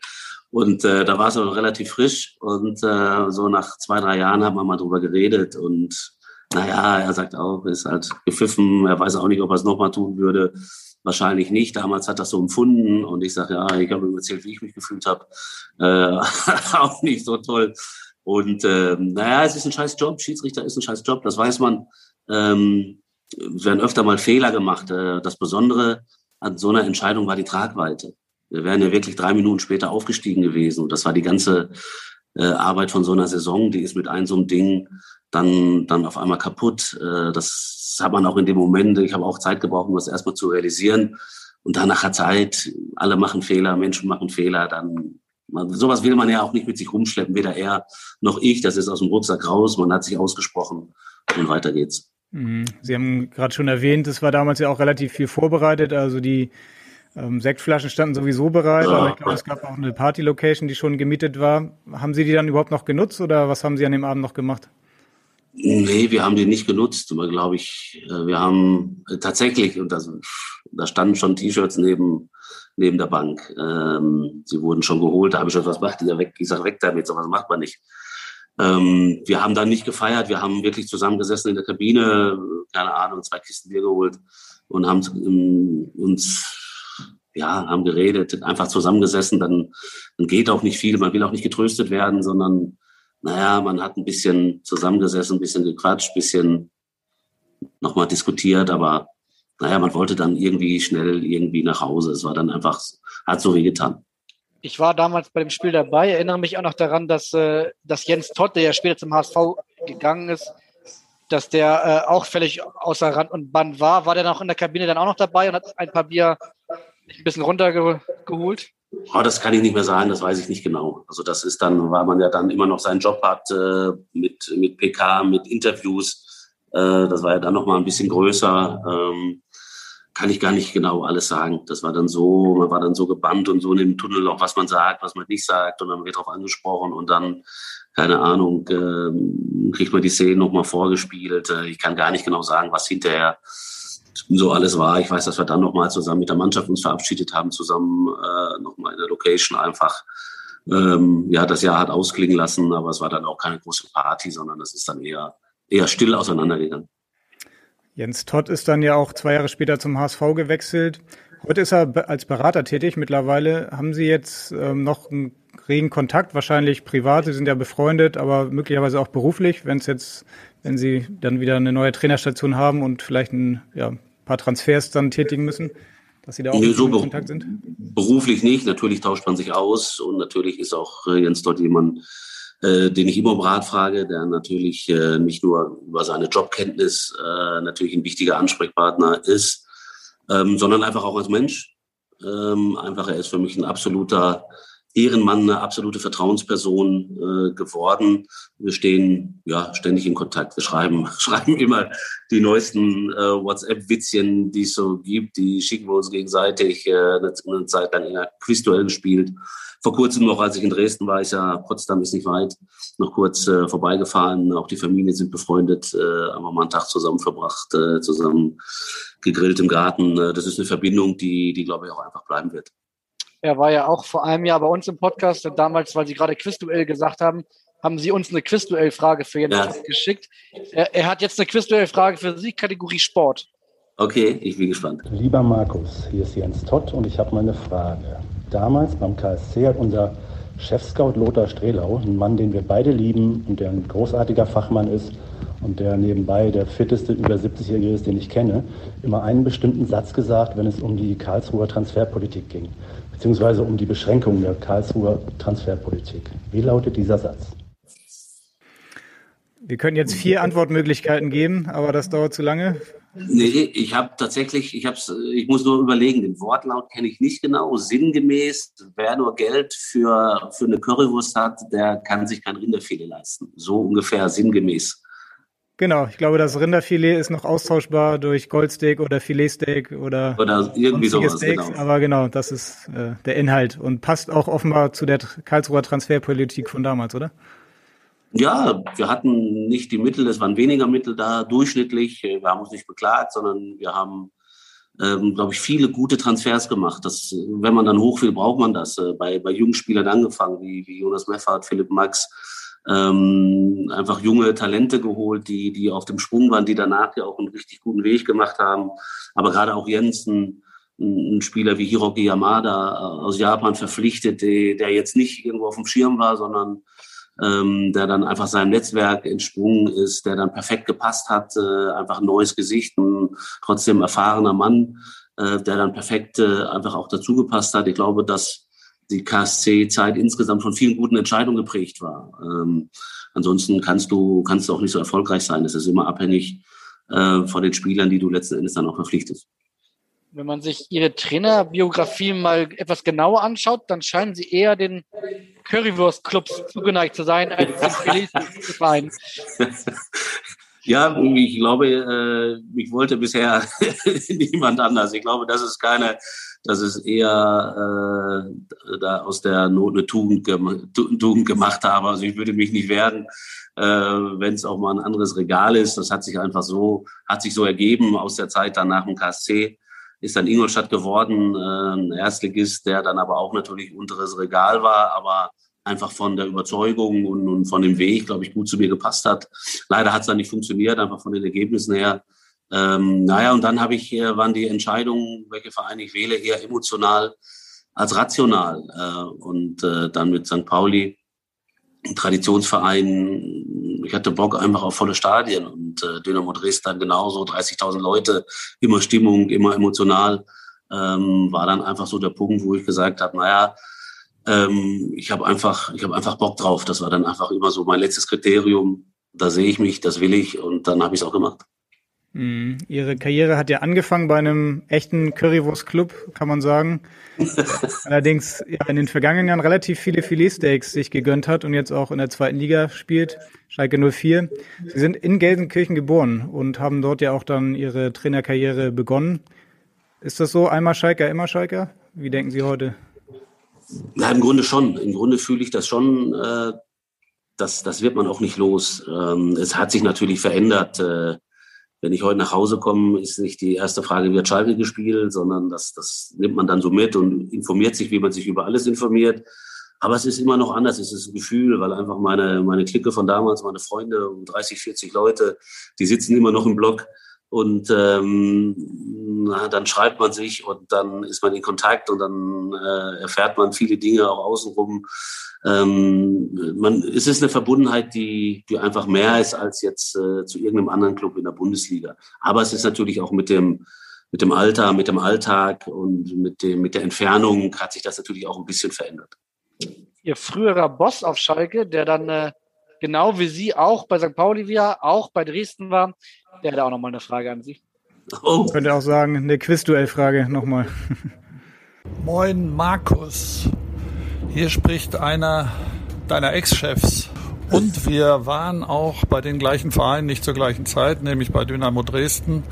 Und äh, da war es auch relativ frisch. Und äh, so nach zwei, drei Jahren haben wir mal drüber geredet. Und naja, er sagt auch, ist halt gepfiffen. Er weiß auch nicht, ob er es nochmal tun würde. Wahrscheinlich nicht. Damals hat das so empfunden. Und ich sage, ja, ich habe ihm erzählt, wie ich mich gefühlt habe. Äh, (laughs) auch nicht so toll. Und äh, naja, es ist ein scheiß Job. Schiedsrichter ist ein scheiß Job, das weiß man. Ähm, es werden öfter mal Fehler gemacht. Äh, das Besondere an so einer Entscheidung war die Tragweite. Wir wären ja wirklich drei Minuten später aufgestiegen gewesen. Und das war die ganze äh, Arbeit von so einer Saison. Die ist mit einem so einem Ding dann, dann auf einmal kaputt. Äh, das hat man auch in dem Moment. Ich habe auch Zeit gebraucht, um das erstmal zu realisieren. Und dann nach Zeit, alle machen Fehler, Menschen machen Fehler, dann man, sowas will man ja auch nicht mit sich rumschleppen, weder er noch ich. Das ist aus dem Rucksack raus, man hat sich ausgesprochen und weiter geht's. Mhm. Sie haben gerade schon erwähnt, es war damals ja auch relativ viel vorbereitet. Also die ähm, Sektflaschen standen sowieso bereit, aber ich glaube, es gab auch eine Party-Location, die schon gemietet war. Haben Sie die dann überhaupt noch genutzt oder was haben Sie an dem Abend noch gemacht? Nee, wir haben die nicht genutzt, aber glaube ich, äh, wir haben äh, tatsächlich, und das, da standen schon T-Shirts neben, neben der Bank. Ähm, sie wurden schon geholt, da habe ich schon was macht ihr weg? Ich sage weg damit, sowas macht man nicht. Ähm, wir haben dann nicht gefeiert, wir haben wirklich zusammengesessen in der Kabine, keine Ahnung, zwei Kisten Bier geholt und haben ähm, uns ja, haben geredet, einfach zusammengesessen, dann, dann geht auch nicht viel, man will auch nicht getröstet werden, sondern naja, man hat ein bisschen zusammengesessen, ein bisschen gequatscht, ein bisschen nochmal diskutiert, aber naja, man wollte dann irgendwie schnell irgendwie nach Hause. Es war dann einfach, hat so weh getan. Ich war damals bei dem Spiel dabei, erinnere mich auch noch daran, dass, äh, dass Jens Todd, der ja später zum HSV gegangen ist, dass der äh, auch völlig außer Rand und Band war. War der noch in der Kabine dann auch noch dabei und hat ein paar Bier ein bisschen runtergeholt? Oh, das kann ich nicht mehr sagen, das weiß ich nicht genau. Also das ist dann, weil man ja dann immer noch seinen Job hat äh, mit, mit PK, mit Interviews. Äh, das war ja dann noch mal ein bisschen größer. Ähm, kann ich gar nicht genau alles sagen. Das war dann so, man war dann so gebannt und so in dem Tunnel, auch was man sagt, was man nicht sagt und dann wird darauf angesprochen und dann, keine Ahnung, äh, kriegt man die Szene nochmal vorgespielt. Äh, ich kann gar nicht genau sagen, was hinterher so alles war. Ich weiß, dass wir dann nochmal zusammen mit der Mannschaft uns verabschiedet haben, zusammen äh, nochmal in der Location einfach. Ähm, ja, das Jahr hat ausklingen lassen, aber es war dann auch keine große Party, sondern es ist dann eher, eher still auseinandergegangen. Jens Todd ist dann ja auch zwei Jahre später zum HSV gewechselt. Heute ist er als Berater tätig mittlerweile. Haben Sie jetzt ähm, noch einen regen Kontakt, wahrscheinlich privat? Sie sind ja befreundet, aber möglicherweise auch beruflich, wenn es jetzt, wenn Sie dann wieder eine neue Trainerstation haben und vielleicht ein ja, paar Transfers dann tätigen müssen, dass Sie da auch nee, so in Kontakt sind? Beruflich nicht. Natürlich tauscht man sich aus und natürlich ist auch äh, Jens Todd jemand, äh, den ich immer um Rat frage, der natürlich äh, nicht nur über seine Jobkenntnis äh, natürlich ein wichtiger Ansprechpartner ist, ähm, sondern einfach auch als Mensch. Ähm, einfach, er ist für mich ein absoluter Ehrenmann, eine absolute Vertrauensperson äh, geworden. Wir stehen ja ständig in Kontakt. Wir schreiben, (laughs) schreiben immer die neuesten äh, WhatsApp-Witzchen, die es so gibt. Die schicken wir uns gegenseitig. Äh, eine, Zeit lang eher Quizduell gespielt. Vor kurzem noch, als ich in Dresden war, ist ja Potsdam ist nicht weit, noch kurz äh, vorbeigefahren. Auch die Familien sind befreundet, äh, haben wir mal einen Tag zusammen verbracht, äh, zusammen gegrillt im Garten. Äh, das ist eine Verbindung, die, die glaube ich auch einfach bleiben wird. Er war ja auch vor einem Jahr bei uns im Podcast und damals, weil Sie gerade Quizduell gesagt haben, haben Sie uns eine Quizduell-Frage für Jens Ja. Geschickt. Er, er hat jetzt eine Quizduell-Frage für Sie, Kategorie Sport. Okay, ich bin gespannt. Lieber Markus, hier ist Jens Tott und ich habe mal eine Frage. Damals beim KSC hat unser Chefscout Lothar Strehlau, ein Mann, den wir beide lieben und der ein großartiger Fachmann ist und der nebenbei der fitteste über 70-Jährige ist, den ich kenne, immer einen bestimmten Satz gesagt, wenn es um die Karlsruher Transferpolitik ging, beziehungsweise um die Beschränkung der Karlsruher Transferpolitik. Wie lautet dieser Satz? Wir können jetzt vier Antwortmöglichkeiten geben, aber das dauert zu lange. Nee, ich habe tatsächlich, ich hab's, ich muss nur überlegen, den Wortlaut kenne ich nicht genau. Sinngemäß, wer nur Geld für, für eine Currywurst hat, der kann sich kein Rinderfilet leisten. So ungefähr sinngemäß. Genau, ich glaube, das Rinderfilet ist noch austauschbar durch Goldsteak oder Filetsteak oder, Oder irgendwie sowas, Steaks. genau. Aber genau, das ist äh, der Inhalt und passt auch offenbar zu der Karlsruher Transferpolitik von damals, oder? Ja, wir hatten nicht die Mittel, es waren weniger Mittel da, durchschnittlich. Wir haben uns nicht beklagt, sondern wir haben, ähm, glaube ich, viele gute Transfers gemacht. Das, wenn man dann hoch will, braucht man das. Äh, Bei, bei jungen Spielern angefangen, wie, wie Jonas Meffert, Philipp Max, ähm, einfach junge Talente geholt, die, die auf dem Sprung waren, die danach ja auch einen richtig guten Weg gemacht haben. Aber gerade auch Jensen, ein Spieler wie Hiroki Yamada äh, aus Japan verpflichtet, der, der jetzt nicht irgendwo auf dem Schirm war, sondern ähm, der dann einfach seinem Netzwerk entsprungen ist, der dann perfekt gepasst hat, äh, einfach ein neues Gesicht, ein trotzdem erfahrener Mann, äh, der dann perfekt äh, einfach auch dazu gepasst hat. Ich glaube, dass die KSC-Zeit insgesamt von vielen guten Entscheidungen geprägt war. Ähm, ansonsten kannst du, kannst du auch nicht so erfolgreich sein. Es ist immer abhängig äh, von den Spielern, die du letzten Endes dann auch verpflichtest. Wenn man sich Ihre Trainerbiografien mal etwas genauer anschaut, dann scheinen Sie eher den Currywurst-Clubs zugeneigt zu sein als den (laughs) Filet-Verein. Ja, ich glaube, äh, mich wollte bisher (laughs) niemand anders. Ich glaube, das ist keine, das ist eher äh, da aus der Not eine Tugend, gem Tu- Tugend gemacht habe. Also ich würde mich nicht wehren, äh, wenn es auch mal ein anderes Regal ist. Das hat sich einfach so, hat sich so ergeben aus der Zeit dann nach dem KSC. Ist dann Ingolstadt geworden, äh, ein Erstligist, der dann aber auch natürlich unteres Regal war, aber einfach von der Überzeugung und, und von dem Weg, glaube ich, gut zu mir gepasst hat. Leider hat es dann nicht funktioniert, einfach von den Ergebnissen her. Ähm, naja, und dann habe ich, äh, waren die Entscheidungen, welche Vereine ich wähle, eher emotional als rational. Äh, und äh, dann mit St. Pauli, ein Traditionsverein, ich hatte Bock einfach auf volle Stadien und äh, Dynamo Dresden genauso, 30.000 Leute, immer Stimmung, immer emotional. Ähm, war dann einfach so der Punkt, wo ich gesagt habe, naja, ähm, ich habe einfach, ich habe einfach Bock drauf. Das war dann einfach immer so mein letztes Kriterium. Da sehe ich mich, das will ich und dann habe ich es auch gemacht. Mhm. Ihre Karriere hat ja angefangen bei einem echten Currywurst-Club, kann man sagen. (laughs) Allerdings ja, in den vergangenen Jahren relativ viele Filetsteaks sich gegönnt hat und jetzt auch in der zweiten Liga spielt, Schalke 04. Sie sind in Gelsenkirchen geboren und haben dort ja auch dann Ihre Trainerkarriere begonnen. Ist das so, einmal Schalker, immer Schalker? Wie denken Sie heute? Ja, im Grunde schon. Im Grunde fühle ich das schon. Äh, das, das wird man auch nicht los. Ähm, es hat sich natürlich verändert. Äh, wenn ich heute nach Hause komme, ist nicht die erste Frage, wie hat Schalke gespielt, sondern das, das nimmt man dann so mit und informiert sich, wie man sich über alles informiert. Aber es ist immer noch anders, es ist ein Gefühl, weil einfach meine, meine Clique von damals, meine Freunde, um 30, 40 Leute, die sitzen immer noch im Block und ähm, na, dann schreibt man sich und dann ist man in Kontakt und dann äh, erfährt man viele Dinge auch außenrum. Ähm, man, es ist eine Verbundenheit, die, die einfach mehr ist als jetzt äh, zu irgendeinem anderen Club in der Bundesliga. Aber es ist natürlich auch mit dem, mit dem Alter, mit dem Alltag und mit, dem, mit der Entfernung hat sich das natürlich auch ein bisschen verändert. Ihr früherer Boss auf Schalke, der dann äh, genau wie Sie auch bei St. Pauli war, auch bei Dresden war, der hat auch nochmal eine Frage an Sie. Oh, Könnte auch sagen, eine Quizduell-Frage nochmal. Moin Markus, hier spricht einer deiner Ex-Chefs. Und wir waren auch bei den gleichen Vereinen, nicht zur gleichen Zeit, nämlich bei Dynamo Dresden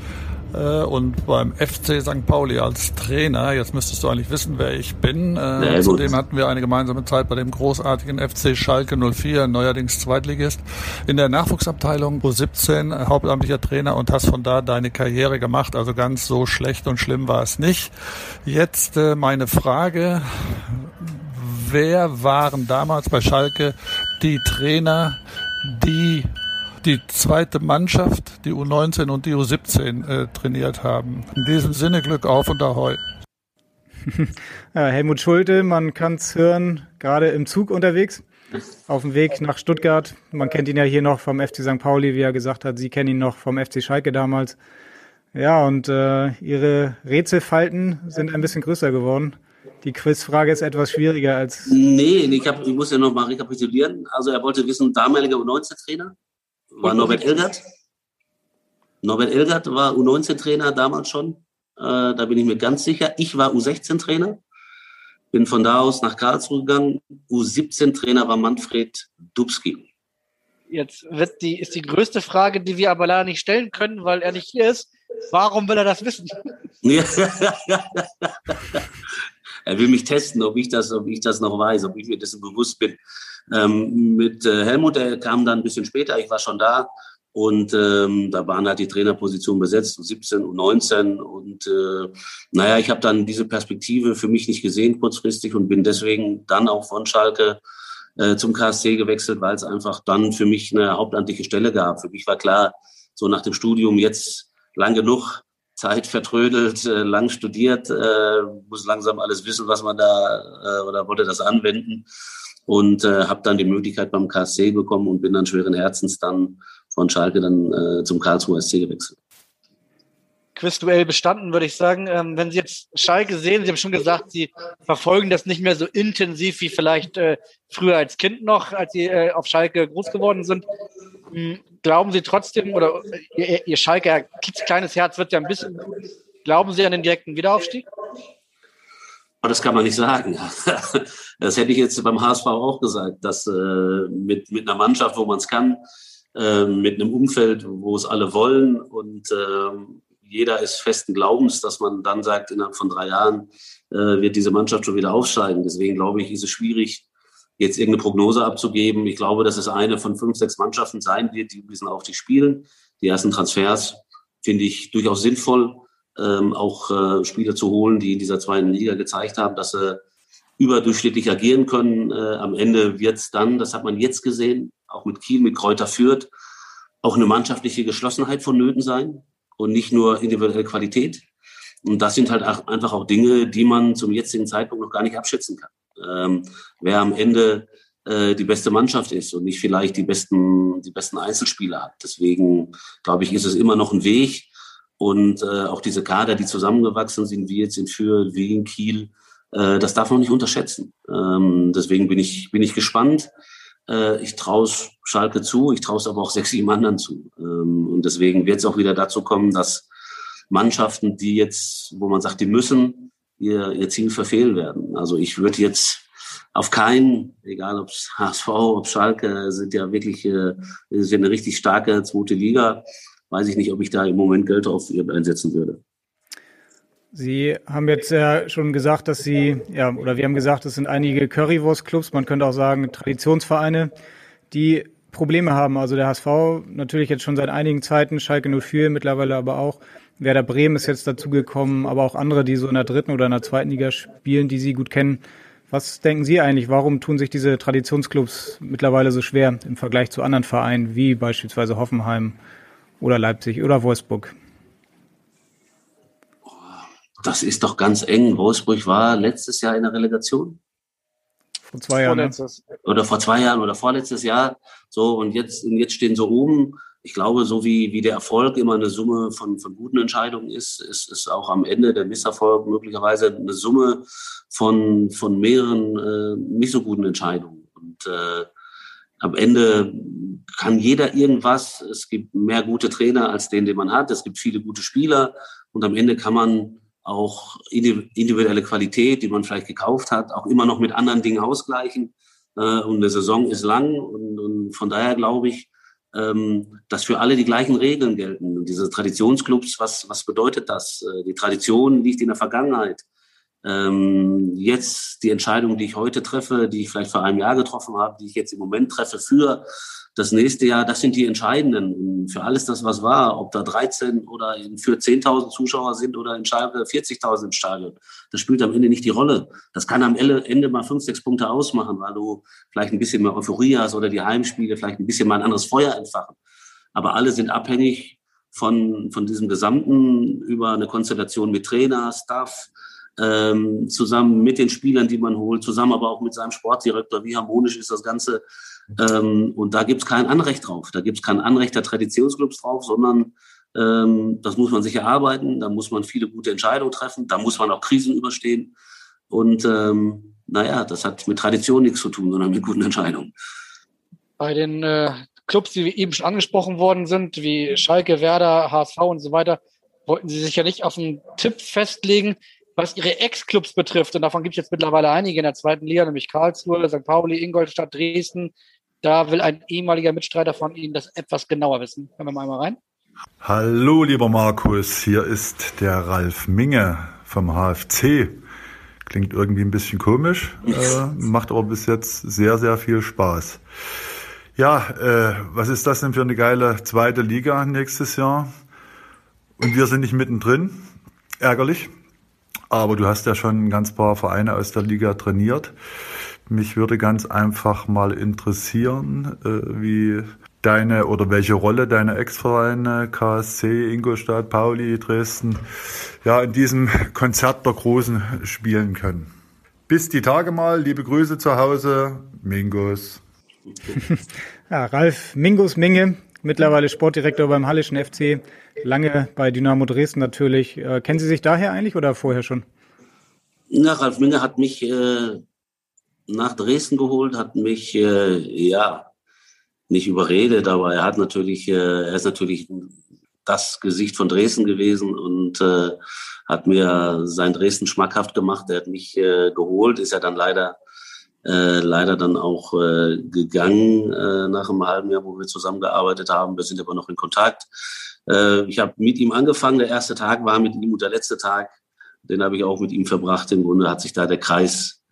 äh, und beim FC St. Pauli als Trainer. Jetzt müsstest du eigentlich wissen, wer ich bin. Äh, zudem hatten wir eine gemeinsame Zeit bei dem großartigen FC Schalke 04, neuerdings Zweitligist, in der Nachwuchsabteilung U17, äh, hauptamtlicher Trainer und hast von da deine Karriere gemacht. Also ganz so schlecht und schlimm war es nicht. Jetzt äh, meine Frage. Wer waren damals bei Schalke die Trainer, die die zweite Mannschaft, die U19 und die U17 äh, trainiert haben. In diesem Sinne Glück auf und Ahoi. (laughs) ja, Helmut Schulte, man kann es hören, gerade im Zug unterwegs, auf dem Weg nach Stuttgart. Man kennt ihn ja hier noch vom FC St. Pauli, wie er gesagt hat. Sie kennen ihn noch vom FC Schalke damals. Ja, und äh, Ihre Rätselfalten sind ein bisschen größer geworden. Die Quizfrage ist etwas schwieriger als. Nee, ich, hab, ich muss ja noch mal rekapitulieren. Also, er wollte wissen, damaliger U19-Trainer war Norbert Elgert. Norbert Elgert war U19-Trainer damals schon. Äh, da bin ich mir ganz sicher. Ich war U16-Trainer. Bin von da aus nach Karlsruhe gegangen. U17-Trainer war Manfred Dubski. Jetzt wird die, ist die größte Frage, die wir aber leider nicht stellen können, weil er nicht hier ist. Warum will er das wissen? (laughs) (laughs) er will mich testen, ob ich das, ob ich das noch weiß, ob ich mir dessen bewusst bin. Ähm, mit äh, Helmut, der kam dann ein bisschen später, ich war schon da. Und ähm, da waren halt die Trainerpositionen besetzt, 17 und 19. Und äh, naja, ich habe dann diese Perspektive für mich nicht gesehen kurzfristig und bin deswegen dann auch von Schalke äh, zum KSC gewechselt, weil es einfach dann für mich eine hauptamtliche Stelle gab. Für mich war klar, so nach dem Studium jetzt lang genug Zeit vertrödelt, äh, lang studiert, äh, muss langsam alles wissen, was man da äh, oder wollte das anwenden und äh, habe dann die Möglichkeit beim KSC bekommen und bin dann schweren Herzens dann von Schalke dann äh, zum Karlsruher SC gewechselt. Quizduell bestanden, würde ich sagen. Ähm, wenn Sie jetzt Schalke sehen, Sie haben schon gesagt, Sie verfolgen das nicht mehr so intensiv wie vielleicht äh, früher als Kind noch, als Sie äh, auf Schalke groß geworden sind. Hm, glauben Sie trotzdem, oder Ihr, Ihr Schalke kleines Herz wird ja ein bisschen, glauben Sie an den direkten Wiederaufstieg? Aber das kann man nicht sagen. (laughs) Das hätte ich jetzt beim HSV auch gesagt, dass äh, mit, mit einer Mannschaft, wo man es kann, äh, mit einem Umfeld, wo es alle wollen und äh, jeder ist festen Glaubens, dass man dann sagt, innerhalb von drei Jahren äh, wird diese Mannschaft schon wieder aufsteigen. Deswegen glaube ich, ist es schwierig, jetzt irgendeine Prognose abzugeben. Ich glaube, dass es eine von fünf, sechs Mannschaften sein wird, die diesen Aufstieg spielen. Die ersten Transfers finde ich durchaus sinnvoll, ähm, auch äh, Spieler zu holen, die in dieser zweiten Liga gezeigt haben, dass sie überdurchschnittlich agieren können. Äh, am Ende wird es dann, das hat man jetzt gesehen, auch mit Kiel, mit Kräuter führt, auch eine mannschaftliche Geschlossenheit vonnöten sein und nicht nur individuelle Qualität. Und das sind halt auch einfach auch Dinge, die man zum jetzigen Zeitpunkt noch gar nicht abschätzen kann. Ähm, wer am Ende äh, die beste Mannschaft ist und nicht vielleicht die besten, die besten Einzelspieler hat. Deswegen glaube ich, ist es immer noch ein Weg. Und äh, auch diese Kader, die zusammengewachsen sind, wie jetzt in Fürth, wie in Kiel, äh, das darf man nicht unterschätzen. Ähm, deswegen bin ich, bin ich gespannt. Äh, ich traue Schalke zu, ich traue es aber auch sechs, sieben anderen zu. Ähm, und deswegen wird es auch wieder dazu kommen, dass Mannschaften, die jetzt, wo man sagt, die müssen, ihr, ihr Ziel verfehlen werden. Also ich würde jetzt auf keinen, egal ob es (laughs) HSV, ob Schalke, sind ja wirklich äh, sind eine richtig starke zweite Liga. Weiß ich nicht, ob ich da im Moment Geld drauf einsetzen würde. Sie haben jetzt ja schon gesagt, dass Sie, ja, oder wir haben gesagt, es sind einige Currywurst-Clubs, man könnte auch sagen Traditionsvereine, die Probleme haben. Also der HSV natürlich jetzt schon seit einigen Zeiten, Schalke 04 mittlerweile aber auch. Werder Bremen ist jetzt dazugekommen, aber auch andere, die so in der dritten oder in der zweiten Liga spielen, die Sie gut kennen. Was denken Sie eigentlich, warum tun sich diese Traditionsclubs mittlerweile so schwer im Vergleich zu anderen Vereinen wie beispielsweise Hoffenheim oder Leipzig oder Wolfsburg? Das ist doch ganz eng. Wolfsburg war letztes Jahr in der Relegation. Vor zwei Jahren. Ne? Oder vor zwei Jahren oder vorletztes Jahr. So, und jetzt, und jetzt stehen sie oben. Ich glaube, so wie, wie der Erfolg immer eine Summe von, von guten Entscheidungen ist, ist, ist auch am Ende der Misserfolg möglicherweise eine Summe von, von mehreren äh, nicht so guten Entscheidungen. Und äh, am Ende kann jeder irgendwas. Es gibt mehr gute Trainer als den, den man hat. Es gibt viele gute Spieler. Und am Ende kann man auch individuelle Qualität, die man vielleicht gekauft hat, auch immer noch mit anderen Dingen ausgleichen. Äh, und eine Saison ist lang und, und von daher glaube ich, ähm, dass für alle die gleichen Regeln gelten. Und diese Traditionsclubs, was, was bedeutet das? Äh, die Tradition liegt in der Vergangenheit. Ähm, jetzt die Entscheidung, die ich heute treffe, die ich vielleicht vor einem Jahr getroffen habe, die ich jetzt im Moment treffe für das nächste Jahr, das sind die entscheidenden. Für alles das, was war, ob da 13 oder für 10.000 Zuschauer sind oder in Schalke 40.000 im Stadion, das spielt am Ende nicht die Rolle. Das kann am Ende mal fünf, sechs Punkte ausmachen, weil du vielleicht ein bisschen mehr Euphorie hast oder die Heimspiele vielleicht ein bisschen mal ein anderes Feuer entfachen. Aber alle sind abhängig von, von diesem Gesamten über eine Konstellation mit Trainer, Staff, ähm, zusammen mit den Spielern, die man holt, zusammen aber auch mit seinem Sportdirektor. Wie harmonisch ist das Ganze? Ähm, und da gibt es kein Anrecht drauf. Da gibt es kein Anrecht der Traditionsclubs drauf, sondern ähm, das muss man sich erarbeiten. Da muss man viele gute Entscheidungen treffen. Da muss man auch Krisen überstehen. Und ähm, naja, das hat mit Tradition nichts zu tun, sondern mit guten Entscheidungen. Bei den äh, Clubs, die eben schon angesprochen worden sind, wie Schalke, Werder, HSV und so weiter, wollten Sie sich ja nicht auf einen Tipp festlegen, was Ihre Ex-Clubs betrifft. Und davon gibt es jetzt mittlerweile einige in der zweiten Liga, nämlich Karlsruhe, St. Pauli, Ingolstadt, Dresden. Da will ein ehemaliger Mitstreiter von Ihnen das etwas genauer wissen. Hören wir mal einmal rein. Hallo, lieber Markus. Hier ist der Ralf Minge vom HFC. Klingt irgendwie ein bisschen komisch, (laughs) äh, macht aber bis jetzt sehr, sehr viel Spaß. Ja, äh, was ist das denn für eine geile zweite Liga nächstes Jahr? Und wir sind nicht mittendrin. Ärgerlich. Aber du hast ja schon ein ganz paar Vereine aus der Liga trainiert. Mich würde ganz einfach mal interessieren, äh, wie deine oder welche Rolle deine Ex-Vereine KSC, Ingolstadt, Pauli, Dresden ja in diesem Konzert der Großen spielen können. Bis die Tage mal, liebe Grüße zu Hause, Mingos. (laughs) ja, Ralf Mingus Minge, mittlerweile Sportdirektor beim Hallischen FC, lange bei Dynamo Dresden natürlich. Äh, kennen Sie sich daher eigentlich oder vorher schon? Na, Ralf Minge hat mich äh, nach Dresden geholt, hat mich äh, ja nicht überredet, aber er hat natürlich, äh, er ist natürlich das Gesicht von Dresden gewesen und äh, hat mir sein Dresden schmackhaft gemacht. Er hat mich äh, geholt, ist ja dann leider äh, leider dann auch äh, gegangen äh, nach einem halben Jahr, wo wir zusammengearbeitet haben. Wir sind aber noch in Kontakt. Äh, ich habe mit ihm angefangen. Der erste Tag war mit ihm und der letzte Tag, den habe ich auch mit ihm verbracht. Im Grunde hat sich da der Kreis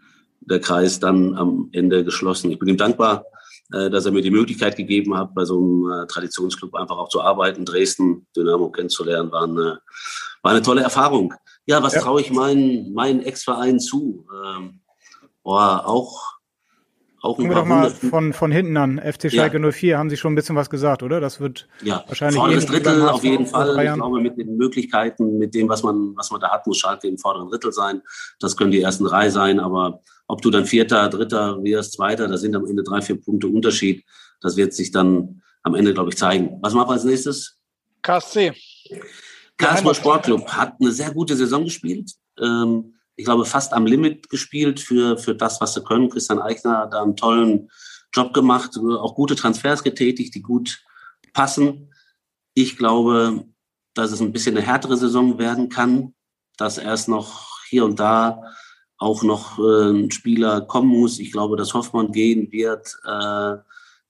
der Kreis dann am Ende geschlossen. Ich bin ihm dankbar, äh, dass er mir die Möglichkeit gegeben hat, bei so einem äh, Traditionsclub einfach auch zu arbeiten, Dresden, Dynamo kennenzulernen, war eine, war eine tolle Erfahrung. Ja, was ja. traue ich meinen, meinen Ex-Verein zu? Ähm, oh, auch auch Fangen wir doch mal von, von hinten an. FC Schalke ja. 04 haben Sie schon ein bisschen was gesagt, oder? Das wird ja. wahrscheinlich. Vorderes Drittel auf jeden Fall. Ich glaube, mit den Möglichkeiten, mit dem, was man, was man da hat, muss Schalke im vorderen Drittel sein. Das können die ersten drei sein, aber ob du dann Vierter, Dritter wirst, Zweiter, da sind am Ende drei, vier Punkte Unterschied. Das wird sich dann am Ende, glaube ich, zeigen. Was machen wir als nächstes? KSC. Karlsruher Sportclub hat eine sehr gute Saison gespielt. Ähm, ich glaube, fast am Limit gespielt für, für das, was sie können. Christian Eichner hat da einen tollen Job gemacht, auch gute Transfers getätigt, die gut passen. Ich glaube, dass es ein bisschen eine härtere Saison werden kann, dass erst noch hier und da auch noch äh, ein Spieler kommen muss. Ich glaube, dass Hoffmann gehen wird. Äh,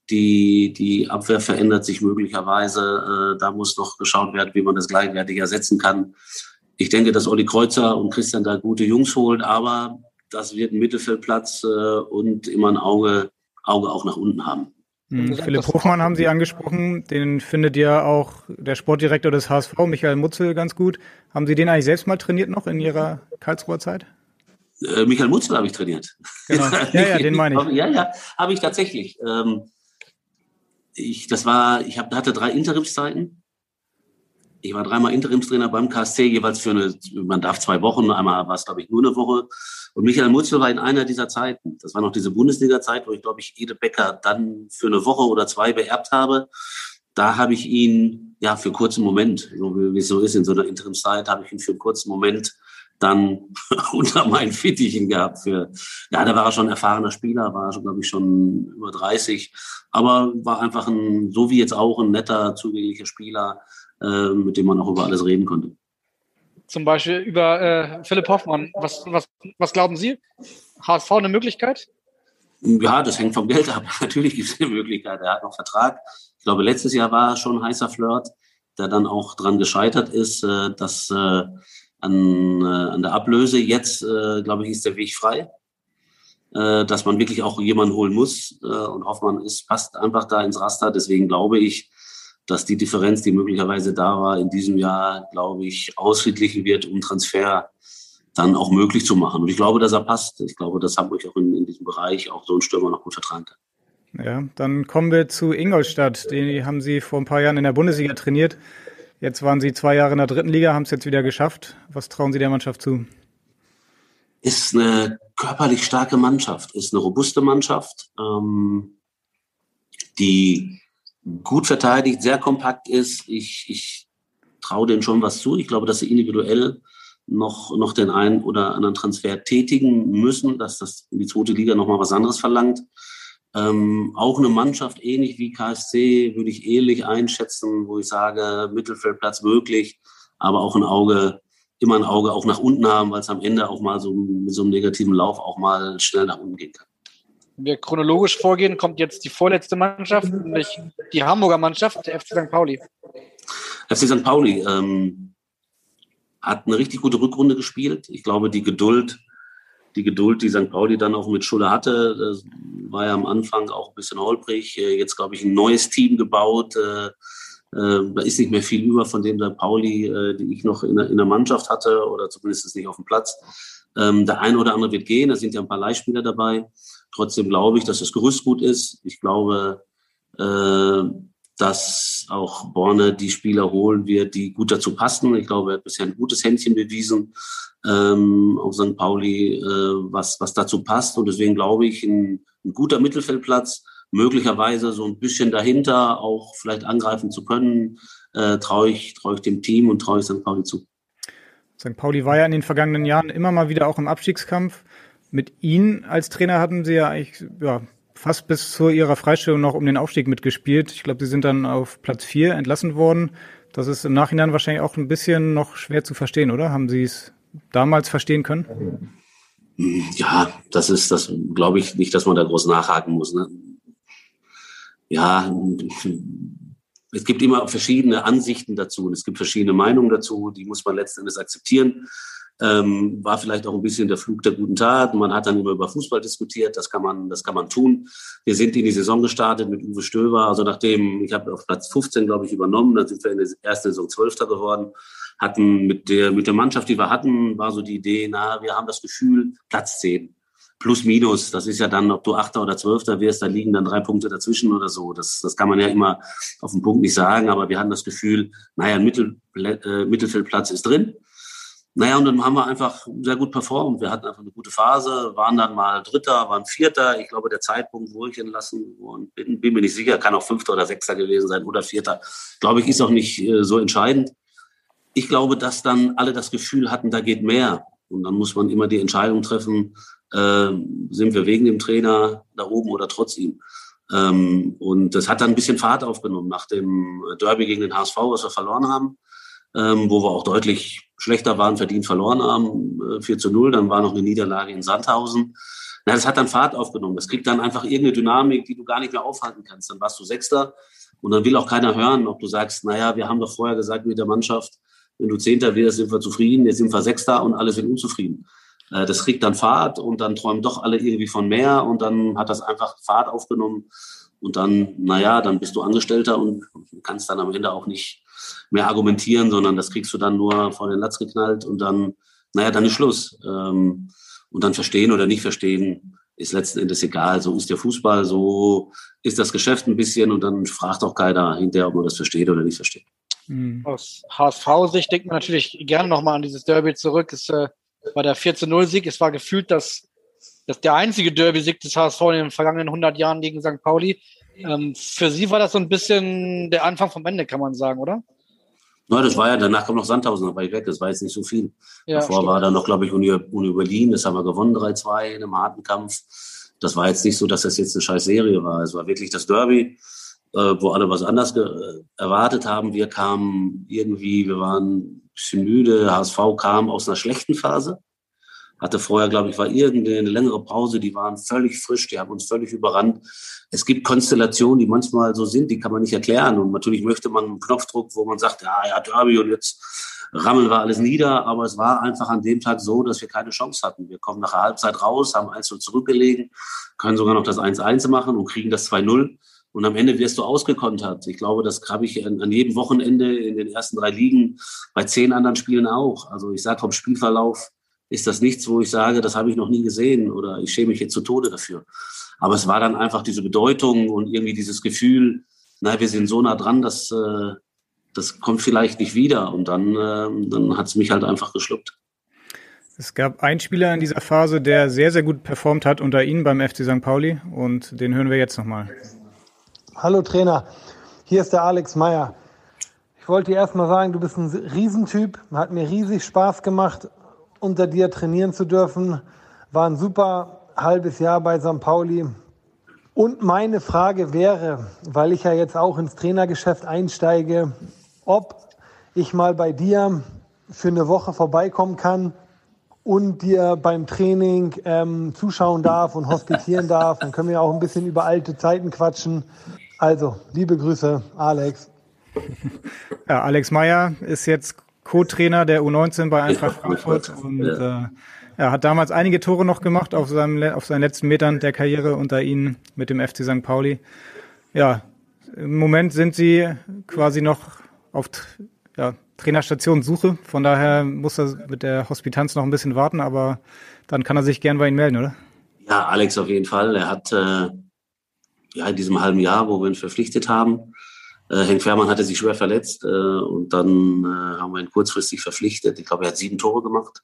die, die Abwehr verändert sich möglicherweise. Äh, da muss noch geschaut werden, wie man das gleichwertig ersetzen kann. Ich denke, dass Olli Kreuzer und Christian da gute Jungs holen, aber das wird ein Mittelfeldplatz äh, und immer ein Auge, Auge auch nach unten haben. Mhm. Philipp Hofmann haben Sie angesprochen, den findet ja auch der Sportdirektor des HSV, Michael Mutzel, ganz gut. Haben Sie den eigentlich selbst mal trainiert noch in Ihrer Karlsruher Zeit? Äh, Michael Mutzel habe ich trainiert. Genau. (laughs) Ja, ja, den meine ich. Ja, ja, habe ich tatsächlich. Ähm, ich, das war, ich hab, hatte drei Interimszeiten. Ich war dreimal Interimstrainer beim KSC, jeweils für eine, man darf zwei Wochen, einmal war es, glaube ich, nur eine Woche. Und Michael Mutzel war in einer dieser Zeiten. Das war noch diese Bundesliga-Zeit, wo ich, glaube ich, Ede Becker dann für eine Woche oder zwei beerbt habe. Da habe ich ihn, ja, für einen kurzen Moment, wie es so ist, in so einer Interimszeit, habe ich ihn für einen kurzen Moment dann (laughs) unter meinen Fittichen gehabt für, ja, da war er schon ein erfahrener Spieler, war schon, glaube ich, schon über 30, aber war einfach ein, so wie jetzt auch, ein netter, zugänglicher Spieler, mit dem man auch über alles reden konnte. Zum Beispiel über äh, Philipp Hoffmann. Was, was, was glauben Sie? HSV eine Möglichkeit? Ja, das hängt vom Geld ab. (laughs) Natürlich gibt es eine Möglichkeit. Er hat noch Vertrag. Ich glaube, letztes Jahr war er schon ein heißer Flirt, der dann auch dran gescheitert ist, äh, dass äh, an, äh, an der Ablöse. Jetzt, äh, glaube ich, ist der Weg frei, äh, dass man wirklich auch jemanden holen muss. Und Hoffmann ist, passt einfach da ins Raster. Deswegen glaube ich, dass die Differenz, die möglicherweise da war, in diesem Jahr, glaube ich, ausgeglichen wird, um Transfer dann auch möglich zu machen. Und ich glaube, dass er passt. Ich glaube, dass Hamburg auch in, in diesem Bereich auch so einen Stürmer noch gut vertragen kann. Ja, dann kommen wir zu Ingolstadt. Die haben Sie vor ein paar Jahren in der Bundesliga trainiert. Jetzt waren Sie zwei Jahre in der dritten Liga, haben es jetzt wieder geschafft. Was trauen Sie der Mannschaft zu? Ist eine körperlich starke Mannschaft, ist eine robuste Mannschaft, ähm, die gut verteidigt, sehr kompakt ist. Ich, ich traue denen schon was zu. Ich glaube, dass sie individuell noch, noch den einen oder anderen Transfer tätigen müssen, dass das in die zweite Liga nochmal was anderes verlangt. Ähm, auch eine Mannschaft ähnlich wie KSC würde ich ähnlich einschätzen, wo ich sage, Mittelfeldplatz möglich, aber auch ein Auge, immer ein Auge auch nach unten haben, weil es am Ende auch mal so mit so einem negativen Lauf auch mal schnell nach unten gehen kann. Wenn wir chronologisch vorgehen, kommt jetzt die vorletzte Mannschaft, nämlich die Hamburger Mannschaft, der FC St. Pauli. FC St. Pauli ähm, hat eine richtig gute Rückrunde gespielt. Ich glaube, die Geduld die Geduld, die St. Pauli dann auch mit Schulle hatte, das war ja am Anfang auch ein bisschen holprig. Äh, jetzt, glaube ich, ein neues Team gebaut. Äh, äh, da ist nicht mehr viel über von dem St. Pauli, die ich noch in der, in der Mannschaft hatte oder zumindest nicht auf dem Platz. Ähm, der eine oder andere wird gehen, da sind ja ein paar Leihspieler dabei. Trotzdem glaube ich, dass das Gerüst gut ist. Ich glaube, dass auch Borne die Spieler holen wird, die gut dazu passen. Ich glaube, er hat bisher ein gutes Händchen bewiesen ähm, auf St. Pauli, äh, was, was dazu passt. Und deswegen glaube ich, ein, ein guter Mittelfeldplatz, möglicherweise so ein bisschen dahinter auch vielleicht angreifen zu können, äh, traue ich, traue ich dem Team und traue ich St. Pauli zu. St. Pauli war ja in den vergangenen Jahren immer mal wieder auch im Abstiegskampf. Mit Ihnen als Trainer hatten Sie ja eigentlich ja, fast bis zu Ihrer Freistellung noch um den Aufstieg mitgespielt. Ich glaube, Sie sind dann auf Platz vier entlassen worden. Das ist im Nachhinein wahrscheinlich auch ein bisschen noch schwer zu verstehen, oder? Haben Sie es damals verstehen können? Ja, das ist, das glaube ich nicht, dass man da groß nachhaken muss. Ne? Ja, es gibt immer verschiedene Ansichten dazu und es gibt verschiedene Meinungen dazu, die muss man letzten Endes akzeptieren. Ähm, war vielleicht auch ein bisschen der Flug der guten Tat. Man hat dann immer über Fußball diskutiert. Das kann man, das kann man tun. Wir sind in die Saison gestartet mit Uwe Stöber. Also nachdem, ich habe auf Platz 15, glaube ich, übernommen, dann sind wir in der ersten Saison Zwölfter geworden hatten mit der, mit der Mannschaft, die wir hatten, war so die Idee, na, wir haben das Gefühl, Platz 10. Plus, minus. Das ist ja dann, ob du Achter oder Zwölfter wirst, da liegen dann drei Punkte dazwischen oder so. Das, das kann man ja immer auf den Punkt nicht sagen, aber wir hatten das Gefühl, naja, ein Mittel, äh, Mittelfeldplatz ist drin. Naja, und dann haben wir einfach sehr gut performt. Wir hatten einfach eine gute Phase, waren dann mal Dritter, waren Vierter. Ich glaube, der Zeitpunkt, wo ich entlassen und bin, bin mir nicht sicher, kann auch Fünfter oder Sechster gewesen sein oder Vierter. Glaube ich, ist auch nicht äh, so entscheidend ich glaube, dass dann alle das Gefühl hatten, da geht mehr. Und dann muss man immer die Entscheidung treffen, äh, sind wir wegen dem Trainer da oben oder trotz ihm. Ähm, und das hat dann ein bisschen Fahrt aufgenommen nach dem Derby gegen den HSV, was wir verloren haben, ähm, wo wir auch deutlich schlechter waren, verdient verloren haben, äh, 4 zu 0. Dann war noch eine Niederlage in Sandhausen. Na, das hat dann Fahrt aufgenommen. Das kriegt dann einfach irgendeine Dynamik, die du gar nicht mehr aufhalten kannst. Dann warst du Sechster und dann will auch keiner hören, ob du sagst, naja, wir haben doch vorher gesagt mit der Mannschaft, wenn du Zehnter wirst, sind wir zufrieden, jetzt sind wir Sechster und alle sind unzufrieden. Äh, das kriegt dann Fahrt und dann träumen doch alle irgendwie von mehr und dann hat das einfach Fahrt aufgenommen und dann, naja, dann bist du Angestellter und kannst dann am Ende auch nicht mehr argumentieren, sondern das kriegst du dann nur vor den Latz geknallt und dann, naja, dann ist Schluss. Ähm, und dann verstehen oder nicht verstehen, ist letzten Endes egal. So ist der Fußball, so ist das Geschäft ein bisschen und dann fragt auch keiner hinterher, ob man das versteht oder nicht versteht. Mhm. Aus HSV-Sicht denkt man natürlich gerne nochmal an dieses Derby zurück. Es äh, war der 14-0-Sieg. Es war gefühlt das, das der einzige Derby-Sieg des HSV in den vergangenen 100 Jahren gegen St. Pauli. Ähm, für Sie war das so ein bisschen der Anfang vom Ende, kann man sagen, oder? Na, das war ja, danach kam noch Sandhausen, da war ich weg, das war jetzt nicht so viel. Ja, Davor stimmt. war dann noch, glaube ich, Uni, Uni Berlin, das haben wir gewonnen, 3-2 in einem harten Kampf. Das war jetzt nicht so, dass das jetzt eine scheiß Serie war. Es war wirklich das Derby äh, wo alle was anders erwartet haben. Wir kamen irgendwie, wir waren ein bisschen müde. HSV kam aus einer schlechten Phase. Hatte vorher, glaube ich, war irgendeine längere Pause, die waren völlig frisch, die haben uns völlig überrannt. Es gibt Konstellationen, die manchmal so sind, die kann man nicht erklären. Und natürlich möchte man einen Knopfdruck, wo man sagt, ja, ja, Derby und jetzt rammeln wir alles nieder. Aber es war einfach an dem Tag so, dass wir keine Chance hatten. Wir kommen nach der Halbzeit raus, haben 1 zurückgelegen, können sogar noch das 1-1 machen und kriegen das 2-0. Und am Ende wirst du ausgekontert. Ich glaube, das habe ich an, jedem Wochenende in den ersten drei Ligen bei zehn anderen Spielen auch. Also ich sage vom Spielverlauf ist das nichts, wo ich sage, das habe ich noch nie gesehen oder ich schäme mich jetzt zu Tode dafür. Aber es war dann einfach diese Bedeutung und irgendwie dieses Gefühl, na, wir sind so nah dran, dass äh, das kommt vielleicht nicht wieder. Und dann, äh, dann hat es mich halt einfach geschluckt. Es gab einen Spieler in dieser Phase, der sehr, sehr gut performt hat unter Ihnen beim FC St. Pauli und den hören wir jetzt nochmal. Hallo Trainer, hier ist der Alex Meyer. Ich wollte dir erstmal sagen, du bist ein Riesentyp. Hat mir riesig Spaß gemacht, unter dir trainieren zu dürfen. War ein super halbes Jahr bei St. Pauli. Und meine Frage wäre, weil ich ja jetzt auch ins Trainergeschäft einsteige, ob ich mal bei dir für eine Woche vorbeikommen kann und dir beim Training ähm, zuschauen darf und hospitieren (laughs) darf. Dann können wir auch ein bisschen über alte Zeiten quatschen. Also, liebe Grüße, Alex. Ja, Alex Meyer ist jetzt Co-Trainer der U19 bei Eintracht Frankfurt und ja. äh, er hat damals einige Tore noch gemacht auf, seinem, auf seinen letzten Metern der Karriere unter Ihnen mit dem FC St. Pauli. Ja, im Moment sind Sie quasi noch auf ja, Trainerstationssuche. Von daher muss er mit der Hospitanz noch ein bisschen warten, aber dann kann er sich gern bei Ihnen melden, oder? Ja, Alex auf jeden Fall. Er hat äh, ja, in diesem halben Jahr, wo wir ihn verpflichtet haben. Äh, Henk Fährmann hatte sich schwer verletzt äh, und dann äh, haben wir ihn kurzfristig verpflichtet. Ich glaube, er hat sieben Tore gemacht.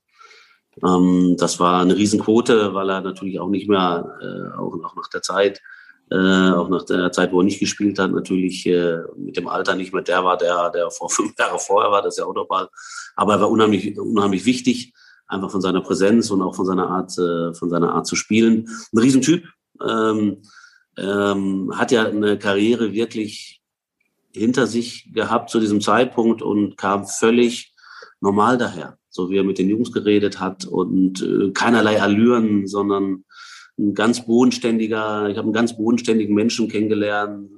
Ähm, das war eine Riesenquote, weil er natürlich auch nicht mehr, äh, auch, auch nach der Zeit, äh, auch nach der Zeit, wo er nicht gespielt hat, natürlich äh, mit dem Alter nicht mehr der war, der, der vor (laughs) fünf Jahre vorher war, das ist ja auch nochmal. Aber er war unheimlich, unheimlich wichtig, einfach von seiner Präsenz und auch von seiner Art, äh, von seiner Art zu spielen. Ein Riesentyp. Ähm, ähm, hat ja eine Karriere wirklich hinter sich gehabt zu diesem Zeitpunkt und kam völlig normal daher. So wie er mit den Jungs geredet hat und äh, keinerlei Allüren, sondern ein ganz bodenständiger, ich habe einen ganz bodenständigen Menschen kennengelernt,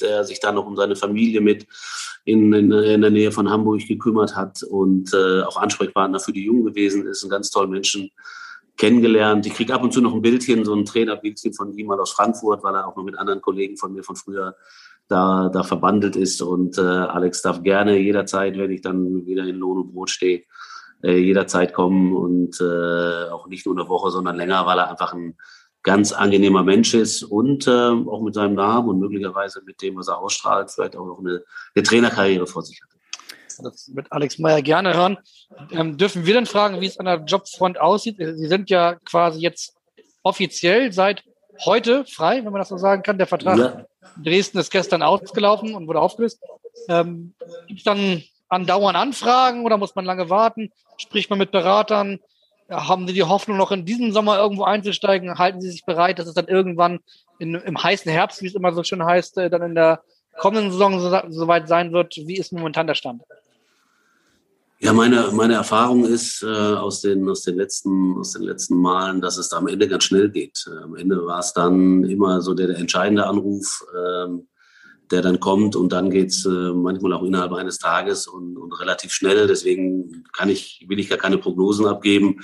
der sich dann noch um seine Familie mit in, in, in der Nähe von Hamburg gekümmert hat und äh, auch Ansprechpartner für die Jungen gewesen ist, ein ganz toller Menschen kennengelernt. Ich kriege ab und zu noch ein Bildchen, so ein Trainerbildchen von ihm mal aus Frankfurt, weil er auch noch mit anderen Kollegen von mir von früher da, da verbandelt ist. Und äh, Alex darf gerne jederzeit, wenn ich dann wieder in Lohn und Brot stehe, äh, jederzeit kommen und äh, auch nicht nur eine Woche, sondern länger, weil er einfach ein ganz angenehmer Mensch ist und äh, auch mit seinem Namen und möglicherweise mit dem, was er ausstrahlt, vielleicht auch noch eine, eine Trainerkarriere vor sich hat das wird Alex Meyer gerne hören. Ähm, dürfen wir denn fragen, wie es an der Jobfront aussieht? Sie sind ja quasi jetzt offiziell seit heute frei, wenn man das so sagen kann. Der Vertrag ja. in Dresden ist gestern ausgelaufen und wurde aufgelöst. Ähm, Gibt es dann andauernd Anfragen oder muss man lange warten? Spricht man mit Beratern? Haben Sie die Hoffnung, noch in diesem Sommer irgendwo einzusteigen? Halten Sie sich bereit, dass es dann irgendwann in, im heißen Herbst, wie es immer so schön heißt, äh, dann in der kommenden Saison so, so sein wird? Wie ist momentan der Stand? Ja, meine, meine Erfahrung ist äh, aus, den, aus, den letzten, aus den letzten Malen, dass es da am Ende ganz schnell geht. Äh, am Ende war es dann immer so der, der entscheidende Anruf, ähm, der dann kommt und dann geht's äh, manchmal auch innerhalb eines Tages und, und relativ schnell. Deswegen kann ich, will ich gar keine Prognosen abgeben,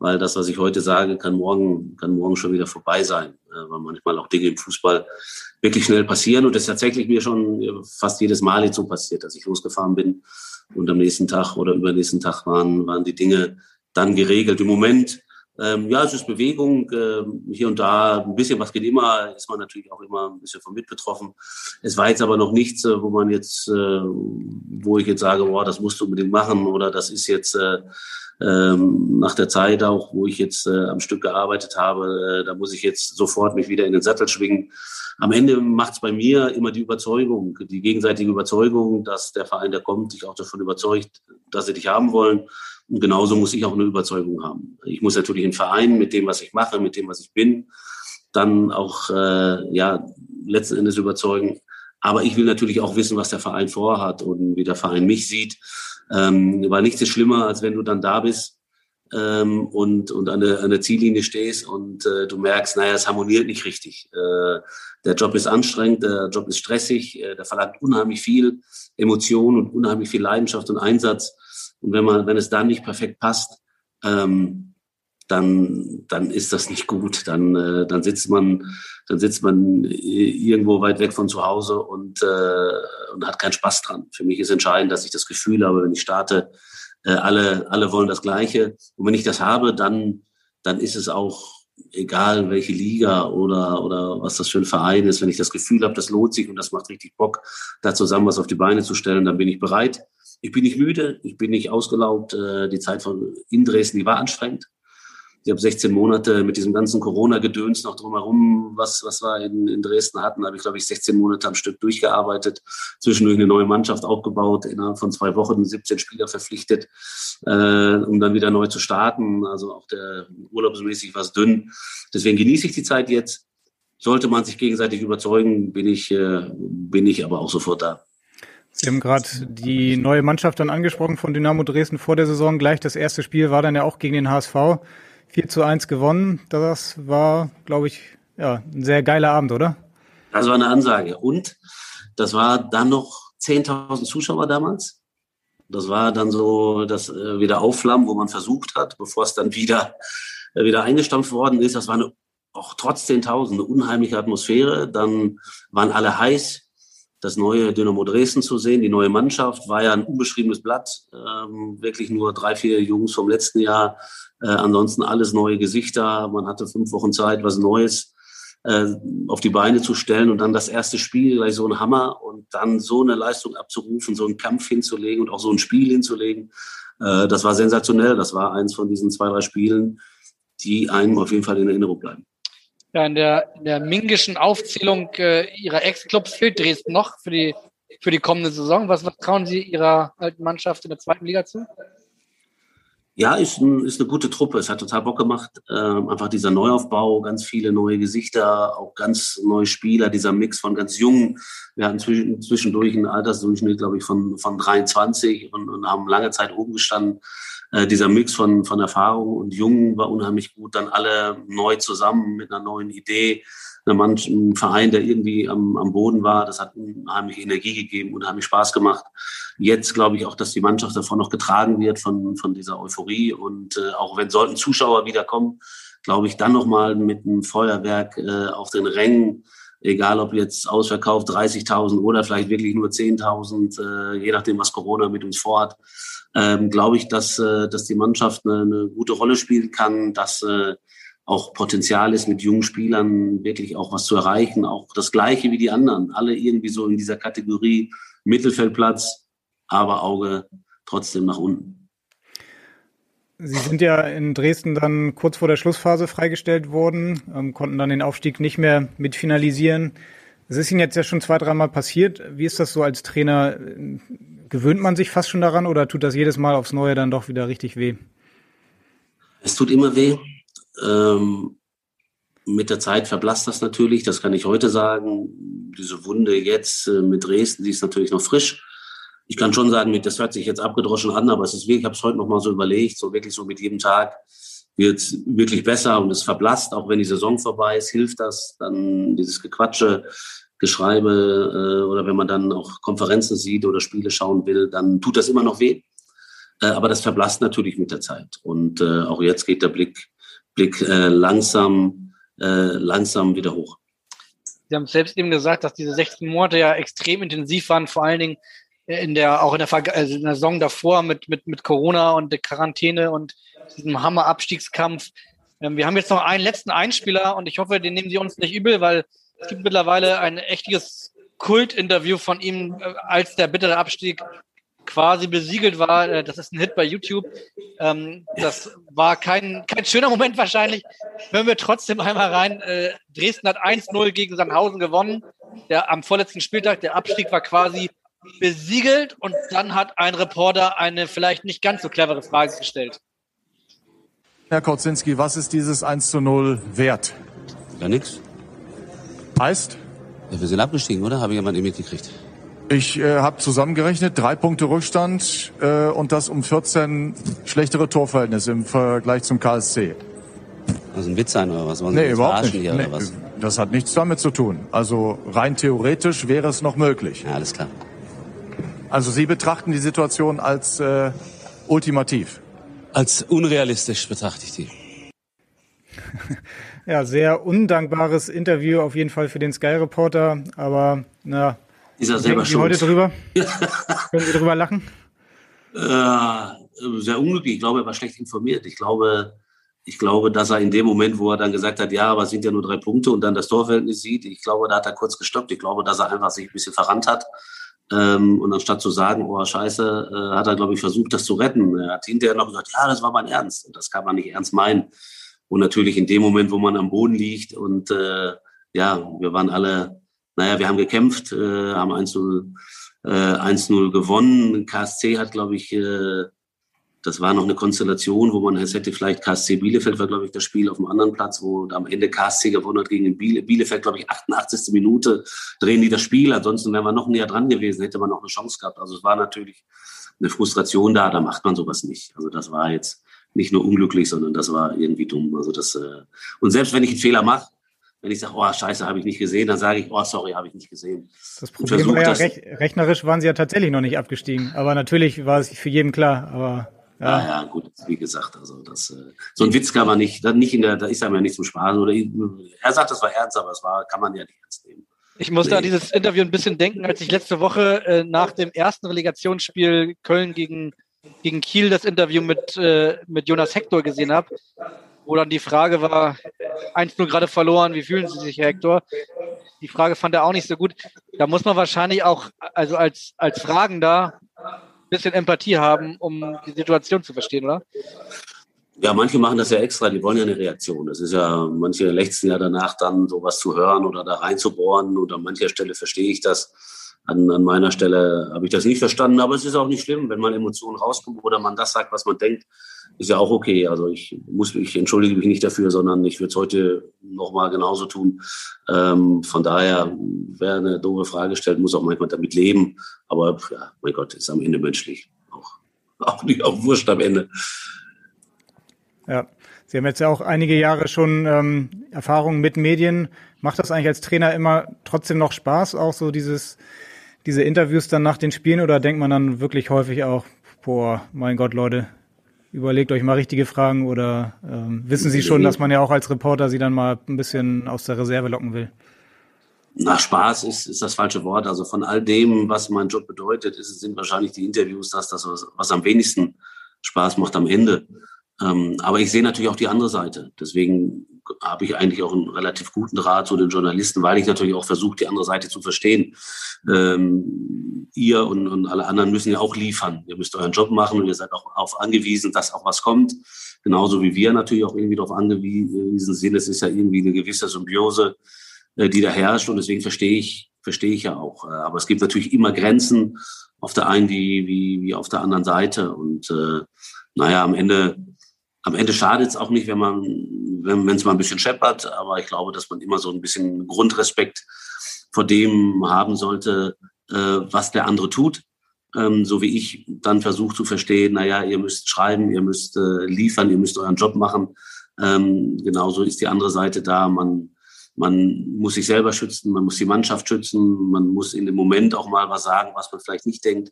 weil das, was ich heute sage, kann morgen, kann morgen schon wieder vorbei sein, äh, weil manchmal auch Dinge im Fußball wirklich schnell passieren und das ist tatsächlich mir schon fast jedes Mal jetzt so passiert, dass ich losgefahren bin und am nächsten Tag oder übernächsten Tag waren, waren die Dinge dann geregelt. Im Moment, ähm, ja, es ist Bewegung, äh, hier und da, ein bisschen was geht immer, ist man natürlich auch immer ein bisschen von mit betroffen. Es war jetzt aber noch nichts, äh, wo man jetzt, äh, wo ich jetzt sage, boah, das musst du unbedingt machen oder das ist jetzt äh, ähm, nach der Zeit auch, wo ich jetzt äh, am Stück gearbeitet habe, äh, da muss ich jetzt sofort mich wieder in den Sattel schwingen. Am Ende macht es bei mir immer die Überzeugung, die gegenseitige Überzeugung, dass der Verein, der kommt, sich auch davon überzeugt, dass sie dich haben wollen. Und genauso muss ich auch eine Überzeugung haben. Ich muss natürlich einen Verein mit dem, was ich mache, mit dem, was ich bin, dann auch äh, ja letzten Endes überzeugen. Aber ich will natürlich auch wissen, was der Verein vorhat und wie der Verein mich sieht. Ähm, weil nichts ist schlimmer, als wenn du dann da bist ähm, und, und an, der, an der Ziellinie stehst und äh, du merkst, naja, es harmoniert nicht richtig. Äh, der Job ist anstrengend, der Job ist stressig, äh, der verlangt unheimlich viel Emotion und unheimlich viel Leidenschaft und Einsatz. Und wenn man, wenn es dann nicht perfekt passt, ähm, dann, dann ist das nicht gut. Dann, äh, dann sitzt man, dann sitzt man irgendwo weit weg von zu Hause und, äh, und hat keinen Spaß dran. Für mich ist entscheidend, dass ich das Gefühl habe, wenn ich starte, äh, alle, alle wollen das Gleiche. Und wenn ich das habe, dann, dann ist es auch egal, welche Liga oder, oder was das für ein Verein ist. Wenn ich das Gefühl habe, das lohnt sich und das macht richtig Bock, da zusammen was auf die Beine zu stellen, dann bin ich bereit. Ich bin nicht müde, ich bin nicht ausgelaugt. Äh, die Zeit von in Dresden, die war anstrengend. Ich habe 16 Monate mit diesem ganzen Corona-Gedöns noch drumherum, was, was wir in, in Dresden hatten, habe ich, glaube ich, 16 Monate am Stück durchgearbeitet, zwischendurch eine neue Mannschaft aufgebaut, innerhalb von zwei Wochen 17 Spieler verpflichtet, äh, um dann wieder neu zu starten. Also auch der urlaubsmäßig war es dünn. Deswegen genieße ich die Zeit jetzt. Sollte man sich gegenseitig überzeugen, bin ich, äh, bin ich aber auch sofort da. Sie haben gerade die neue Mannschaft dann angesprochen von Dynamo Dresden vor der Saison. Gleich das erste Spiel war dann ja auch gegen den HSV. 4 zu 1 gewonnen. Das war, glaube ich, ja, ein sehr geiler Abend, oder? Das war eine Ansage. Und das war dann noch 10.000 Zuschauer damals. Das war dann so das äh, wieder Aufflammen, wo man versucht hat, bevor es dann wieder, äh, wieder eingestampft worden ist. Das war eine, auch trotz 10.000 eine unheimliche Atmosphäre. Dann waren alle heiß das neue Dynamo Dresden zu sehen. Die neue Mannschaft war ja ein unbeschriebenes Blatt. Ähm, wirklich nur drei, vier Jungs vom letzten Jahr. Äh, ansonsten alles neue Gesichter. Man hatte fünf Wochen Zeit, was Neues äh, auf die Beine zu stellen und dann das erste Spiel gleich so ein Hammer und dann so eine Leistung abzurufen, so einen Kampf hinzulegen und auch so ein Spiel hinzulegen. Äh, das war sensationell. Das war eins von diesen zwei, drei Spielen, die einem auf jeden Fall in Erinnerung bleiben. Ja, in der, in der mingischen Aufzählung äh, Ihrer Ex-Clubs fehlt Dresden noch für die, für die kommende Saison. Was, was trauen Sie Ihrer alten Mannschaft in der zweiten Liga zu? Ja, ist, ein, ist eine gute Truppe. Es hat total Bock gemacht. Ähm, einfach dieser Neuaufbau, ganz viele neue Gesichter, auch ganz neue Spieler, dieser Mix von ganz jungen. Wir hatten zwischen, zwischendurch einen Altersdurchschnitt, glaube ich, von, von 23 und, und haben lange Zeit oben gestanden. Äh, dieser Mix von, von Erfahrung und Jungen war unheimlich gut. Dann alle neu zusammen mit einer neuen Idee. Ein Verein, der irgendwie am, am Boden war, das hat unheimlich Energie gegeben, unheimlich Spaß gemacht. Jetzt glaube ich auch, dass die Mannschaft davon noch getragen wird von, von dieser Euphorie. Und äh, auch wenn sollten Zuschauer wiederkommen, glaube ich, dann nochmal mit einem Feuerwerk äh, auf den Rängen, egal ob jetzt ausverkauft 30.000 oder vielleicht wirklich nur 10.000, äh, je nachdem, was Corona mit uns vorhat, ähm, glaube ich, dass, äh, dass die Mannschaft eine, eine gute Rolle spielen kann, dass äh, auch Potenzial ist, mit jungen Spielern wirklich auch was zu erreichen, auch das Gleiche wie die anderen, alle irgendwie so in dieser Kategorie Mittelfeldplatz, aber Auge trotzdem nach unten. Sie sind ja in Dresden dann kurz vor der Schlussphase freigestellt worden, ähm, konnten dann den Aufstieg nicht mehr mitfinalisieren. Es ist Ihnen jetzt ja schon zwei, dreimal passiert. Wie ist das so als Trainer? Gewöhnt man sich fast schon daran oder tut das jedes Mal aufs Neue dann doch wieder richtig weh? Es tut immer weh. Ähm, mit der Zeit verblasst das natürlich, das kann ich heute sagen. Diese Wunde jetzt äh, mit Dresden, die ist natürlich noch frisch. Ich kann schon sagen, das hört sich jetzt abgedroschen an, aber es ist wirklich, ich habe es heute noch mal so überlegt, so wirklich so mit jedem Tag wird es wirklich besser und es verblasst, auch wenn die Saison vorbei ist, hilft das. Dann dieses Gequatsche, Geschreibe äh, oder wenn man dann auch Konferenzen sieht oder Spiele schauen will, dann tut das immer noch weh. Äh, aber das verblasst natürlich mit der Zeit. Und äh, auch jetzt geht der Blick, Blick äh, langsam, äh, langsam wieder hoch. Sie haben selbst eben gesagt, dass diese 16 Monate ja extrem intensiv waren, vor allen Dingen in der, auch in der, also in der Saison davor mit, mit, mit Corona und der Quarantäne und diesem Hammer-Abstiegskampf. Ähm, wir haben jetzt noch einen letzten Einspieler und ich hoffe, den nehmen Sie uns nicht übel, weil es gibt mittlerweile ein echtes Kult-Interview von ihm, äh, als der bittere Abstieg quasi besiegelt war. Äh, das ist ein Hit bei YouTube. Ähm, das war kein, kein schöner Moment wahrscheinlich. Hören wir trotzdem einmal rein. Äh, Dresden hat 1-0 gegen Sandhausen gewonnen. Der, am vorletzten Spieltag, der Abstieg war quasi besiegelt und dann hat ein Reporter eine vielleicht nicht ganz so clevere Frage gestellt. Herr Kozinski, was ist dieses 1 zu 0 wert? Gar nichts. Heißt? Ja, wir sind abgestiegen, oder? Habe ich jemand mitgekriegt. Ich äh, habe zusammengerechnet, drei Punkte Rückstand äh, und das um 14 schlechtere Torverhältnisse im Vergleich zum KSC. Also ein Witz sein oder was? Wollen nee, überhaupt nicht. Hier, nee, was? Das hat nichts damit zu tun. Also rein theoretisch wäre es noch möglich. Ja, alles klar. Also Sie betrachten die Situation als äh, ultimativ? Als unrealistisch betrachte ich die. (laughs) Ja, sehr undankbares Interview auf jeden Fall für den Sky-Reporter, aber na, ist er selber schuld. heute drüber? (laughs) Können Sie drüber lachen? Äh, sehr unglücklich. Ich glaube, er war schlecht informiert. Ich glaube, ich glaube, dass er in dem Moment, wo er dann gesagt hat, ja, aber es sind ja nur drei Punkte und dann das Torverhältnis sieht, ich glaube, da hat er kurz gestoppt. Ich glaube, dass er einfach sich ein bisschen verrannt hat. Ähm, und anstatt zu sagen, oh Scheiße, äh, hat er, glaube ich, versucht, das zu retten. Er hat hinterher noch gesagt, ja, das war mein Ernst. Und das kann man nicht ernst meinen. Und natürlich in dem Moment, wo man am Boden liegt und äh, ja, wir waren alle, naja, wir haben gekämpft, äh, haben 1-0 äh, 1-0 gewonnen. KSC hat, glaube ich, äh, das war noch eine Konstellation, wo man es hätte vielleicht KSC Bielefeld war, glaube ich, das Spiel auf dem anderen Platz, wo am Ende KSC gewonnen hat gegen Biele, Bielefeld, glaube ich, 88. Minute drehen die das Spiel. Ansonsten wären wir noch näher dran gewesen, hätte man noch eine Chance gehabt. Also es war natürlich eine Frustration da, da macht man sowas nicht. Also das war jetzt nicht nur unglücklich, sondern das war irgendwie dumm. Also das äh und selbst wenn ich einen Fehler mache, wenn ich sage, oh Scheiße, habe ich nicht gesehen, dann sage ich, oh sorry, habe ich nicht gesehen. Das Problem war ja, rech rechnerisch waren sie ja tatsächlich noch nicht abgestiegen. Aber natürlich war es für jeden klar. Aber ja, ja, ja gut, wie gesagt, also das, äh, so ein Witz kann man nicht, nicht in der, da ist einem ja nicht zum Spaß. Oder er sagt, das war ernst, aber es war, kann man ja nicht ernst nehmen. Ich musste nee. an dieses Interview ein bisschen denken, als ich letzte Woche äh, nach dem ersten Relegationsspiel Köln gegen, gegen Kiel das Interview mit, äh, mit Jonas Hector gesehen habe, wo dann die Frage war, 1-0 gerade verloren, wie fühlen Sie sich, Herr Hector? Die Frage fand er auch nicht so gut. Da muss man wahrscheinlich auch, also als, als Fragender, bisschen Empathie haben, um die Situation zu verstehen, oder? Ja, manche machen das ja extra, die wollen ja eine Reaktion. Das ist ja, manche lechzen ja danach dann sowas zu hören oder da reinzubohren und an mancher Stelle verstehe ich das. An, an meiner Stelle habe ich das nicht verstanden, aber es ist auch nicht schlimm, wenn man Emotionen rauskommt oder man das sagt, was man denkt, ist ja auch okay. Also ich muss, ich entschuldige mich nicht dafür, sondern ich würde es heute nochmal genauso tun. Ähm, von daher, wer eine doofe Frage stellt, muss auch manchmal damit leben. Aber ja, mein Gott, ist am Ende menschlich. Auch, auch nicht auch wurscht am Ende. Ja, Sie haben jetzt ja auch einige Jahre schon ähm, Erfahrung mit Medien. Macht das eigentlich als Trainer immer trotzdem noch Spaß, auch so dieses, diese Interviews dann nach den Spielen oder denkt man dann wirklich häufig auch, boah, mein Gott, Leute, überlegt euch mal richtige Fragen oder ähm, wissen Sie schon, dass man ja auch als Reporter Sie dann mal ein bisschen aus der Reserve locken will? Na, Spaß ist, ist das falsche Wort. Also von all dem, was mein Job bedeutet, ist, sind wahrscheinlich die Interviews das, das was, was am wenigsten Spaß macht am Ende. Ähm, aber ich sehe natürlich auch die andere Seite. Deswegen habe ich eigentlich auch einen relativ guten Draht zu den Journalisten, weil ich natürlich auch versuche, die andere Seite zu verstehen. Ähm, ihr und, und alle anderen müssen ja auch liefern. Ihr müsst euren Job machen und ihr seid auch darauf angewiesen, dass auch was kommt. Genauso wie wir natürlich auch irgendwie darauf angewiesen sind. Es ist ja irgendwie eine gewisse Symbiose, äh, die da herrscht. Und deswegen verstehe ich, verstehe ich ja auch. Äh, aber es gibt natürlich immer Grenzen auf der einen wie, wie, wie auf der anderen Seite. Und äh, naja, am Ende am Ende schadet es auch nicht, wenn man, wenn es mal ein bisschen scheppert, aber ich glaube, dass man immer so ein bisschen Grundrespekt vor dem haben sollte, äh, was der andere tut. Ähm, so wie ich dann versuche zu verstehen, naja, ihr müsst schreiben, ihr müsst äh, liefern, ihr müsst euren Job machen. Ähm, genauso ist die andere Seite da. Man, man muss sich selber schützen, man muss die Mannschaft schützen, man muss in dem Moment auch mal was sagen, was man vielleicht nicht denkt.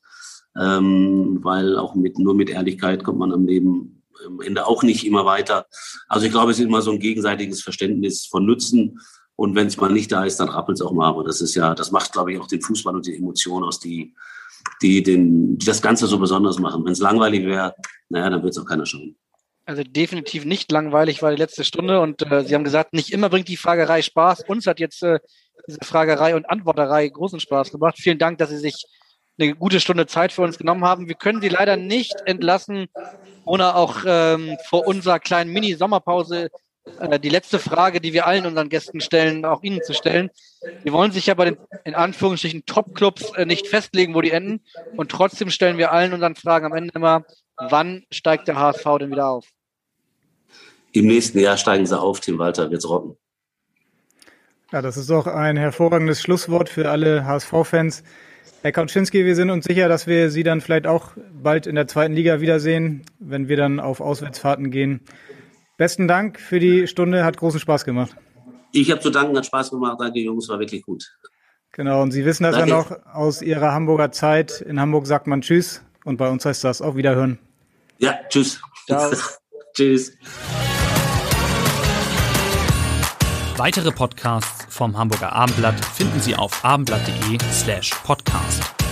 Ähm, weil auch mit, nur mit Ehrlichkeit kommt man am Leben am Ende auch nicht immer weiter. Also ich glaube, es ist immer so ein gegenseitiges Verständnis von Nutzen. Und wenn es mal nicht da ist, dann rappelt es auch mal. Aber das ist ja, das macht, glaube ich, auch den Fußball und die Emotionen aus, die, die, den, die das Ganze so besonders machen. Wenn es langweilig wäre, naja, dann wird es auch keiner schauen. Also definitiv nicht langweilig war die letzte Stunde und äh, Sie haben gesagt, nicht immer bringt die Fragerei Spaß. Uns hat jetzt äh, diese Fragerei und Antworterei großen Spaß gemacht. Vielen Dank, dass Sie sich eine gute Stunde Zeit für uns genommen haben. Wir können Sie leider nicht entlassen, ohne auch ähm, vor unserer kleinen Mini-Sommerpause äh, die letzte Frage, die wir allen unseren Gästen stellen, auch Ihnen zu stellen. Wir wollen sich ja bei den in Anführungsstrichen Top-Clubs äh, nicht festlegen, wo die enden. Und trotzdem stellen wir allen unseren Fragen am Ende immer, wann steigt der HSV denn wieder auf? Im nächsten Jahr steigen sie auf, Tim Walter wird's rocken. Ja, das ist doch ein hervorragendes Schlusswort für alle HSV-Fans. Herr Kauczynski, wir sind uns sicher, dass wir Sie dann vielleicht auch bald in der zweiten Liga wiedersehen, wenn wir dann auf Auswärtsfahrten gehen. Besten Dank für die Stunde, hat großen Spaß gemacht. Ich habe zu danken, hat Spaß gemacht. Danke, Jungs, war wirklich gut. Genau, und Sie wissen das Danke. ja noch aus Ihrer Hamburger Zeit. In Hamburg sagt man Tschüss und bei uns heißt das auch Wiederhören. Ja, tschüss. (laughs) Tschüss. Weitere Podcasts vom Hamburger Abendblatt finden Sie auf abendblatt.de slash podcast.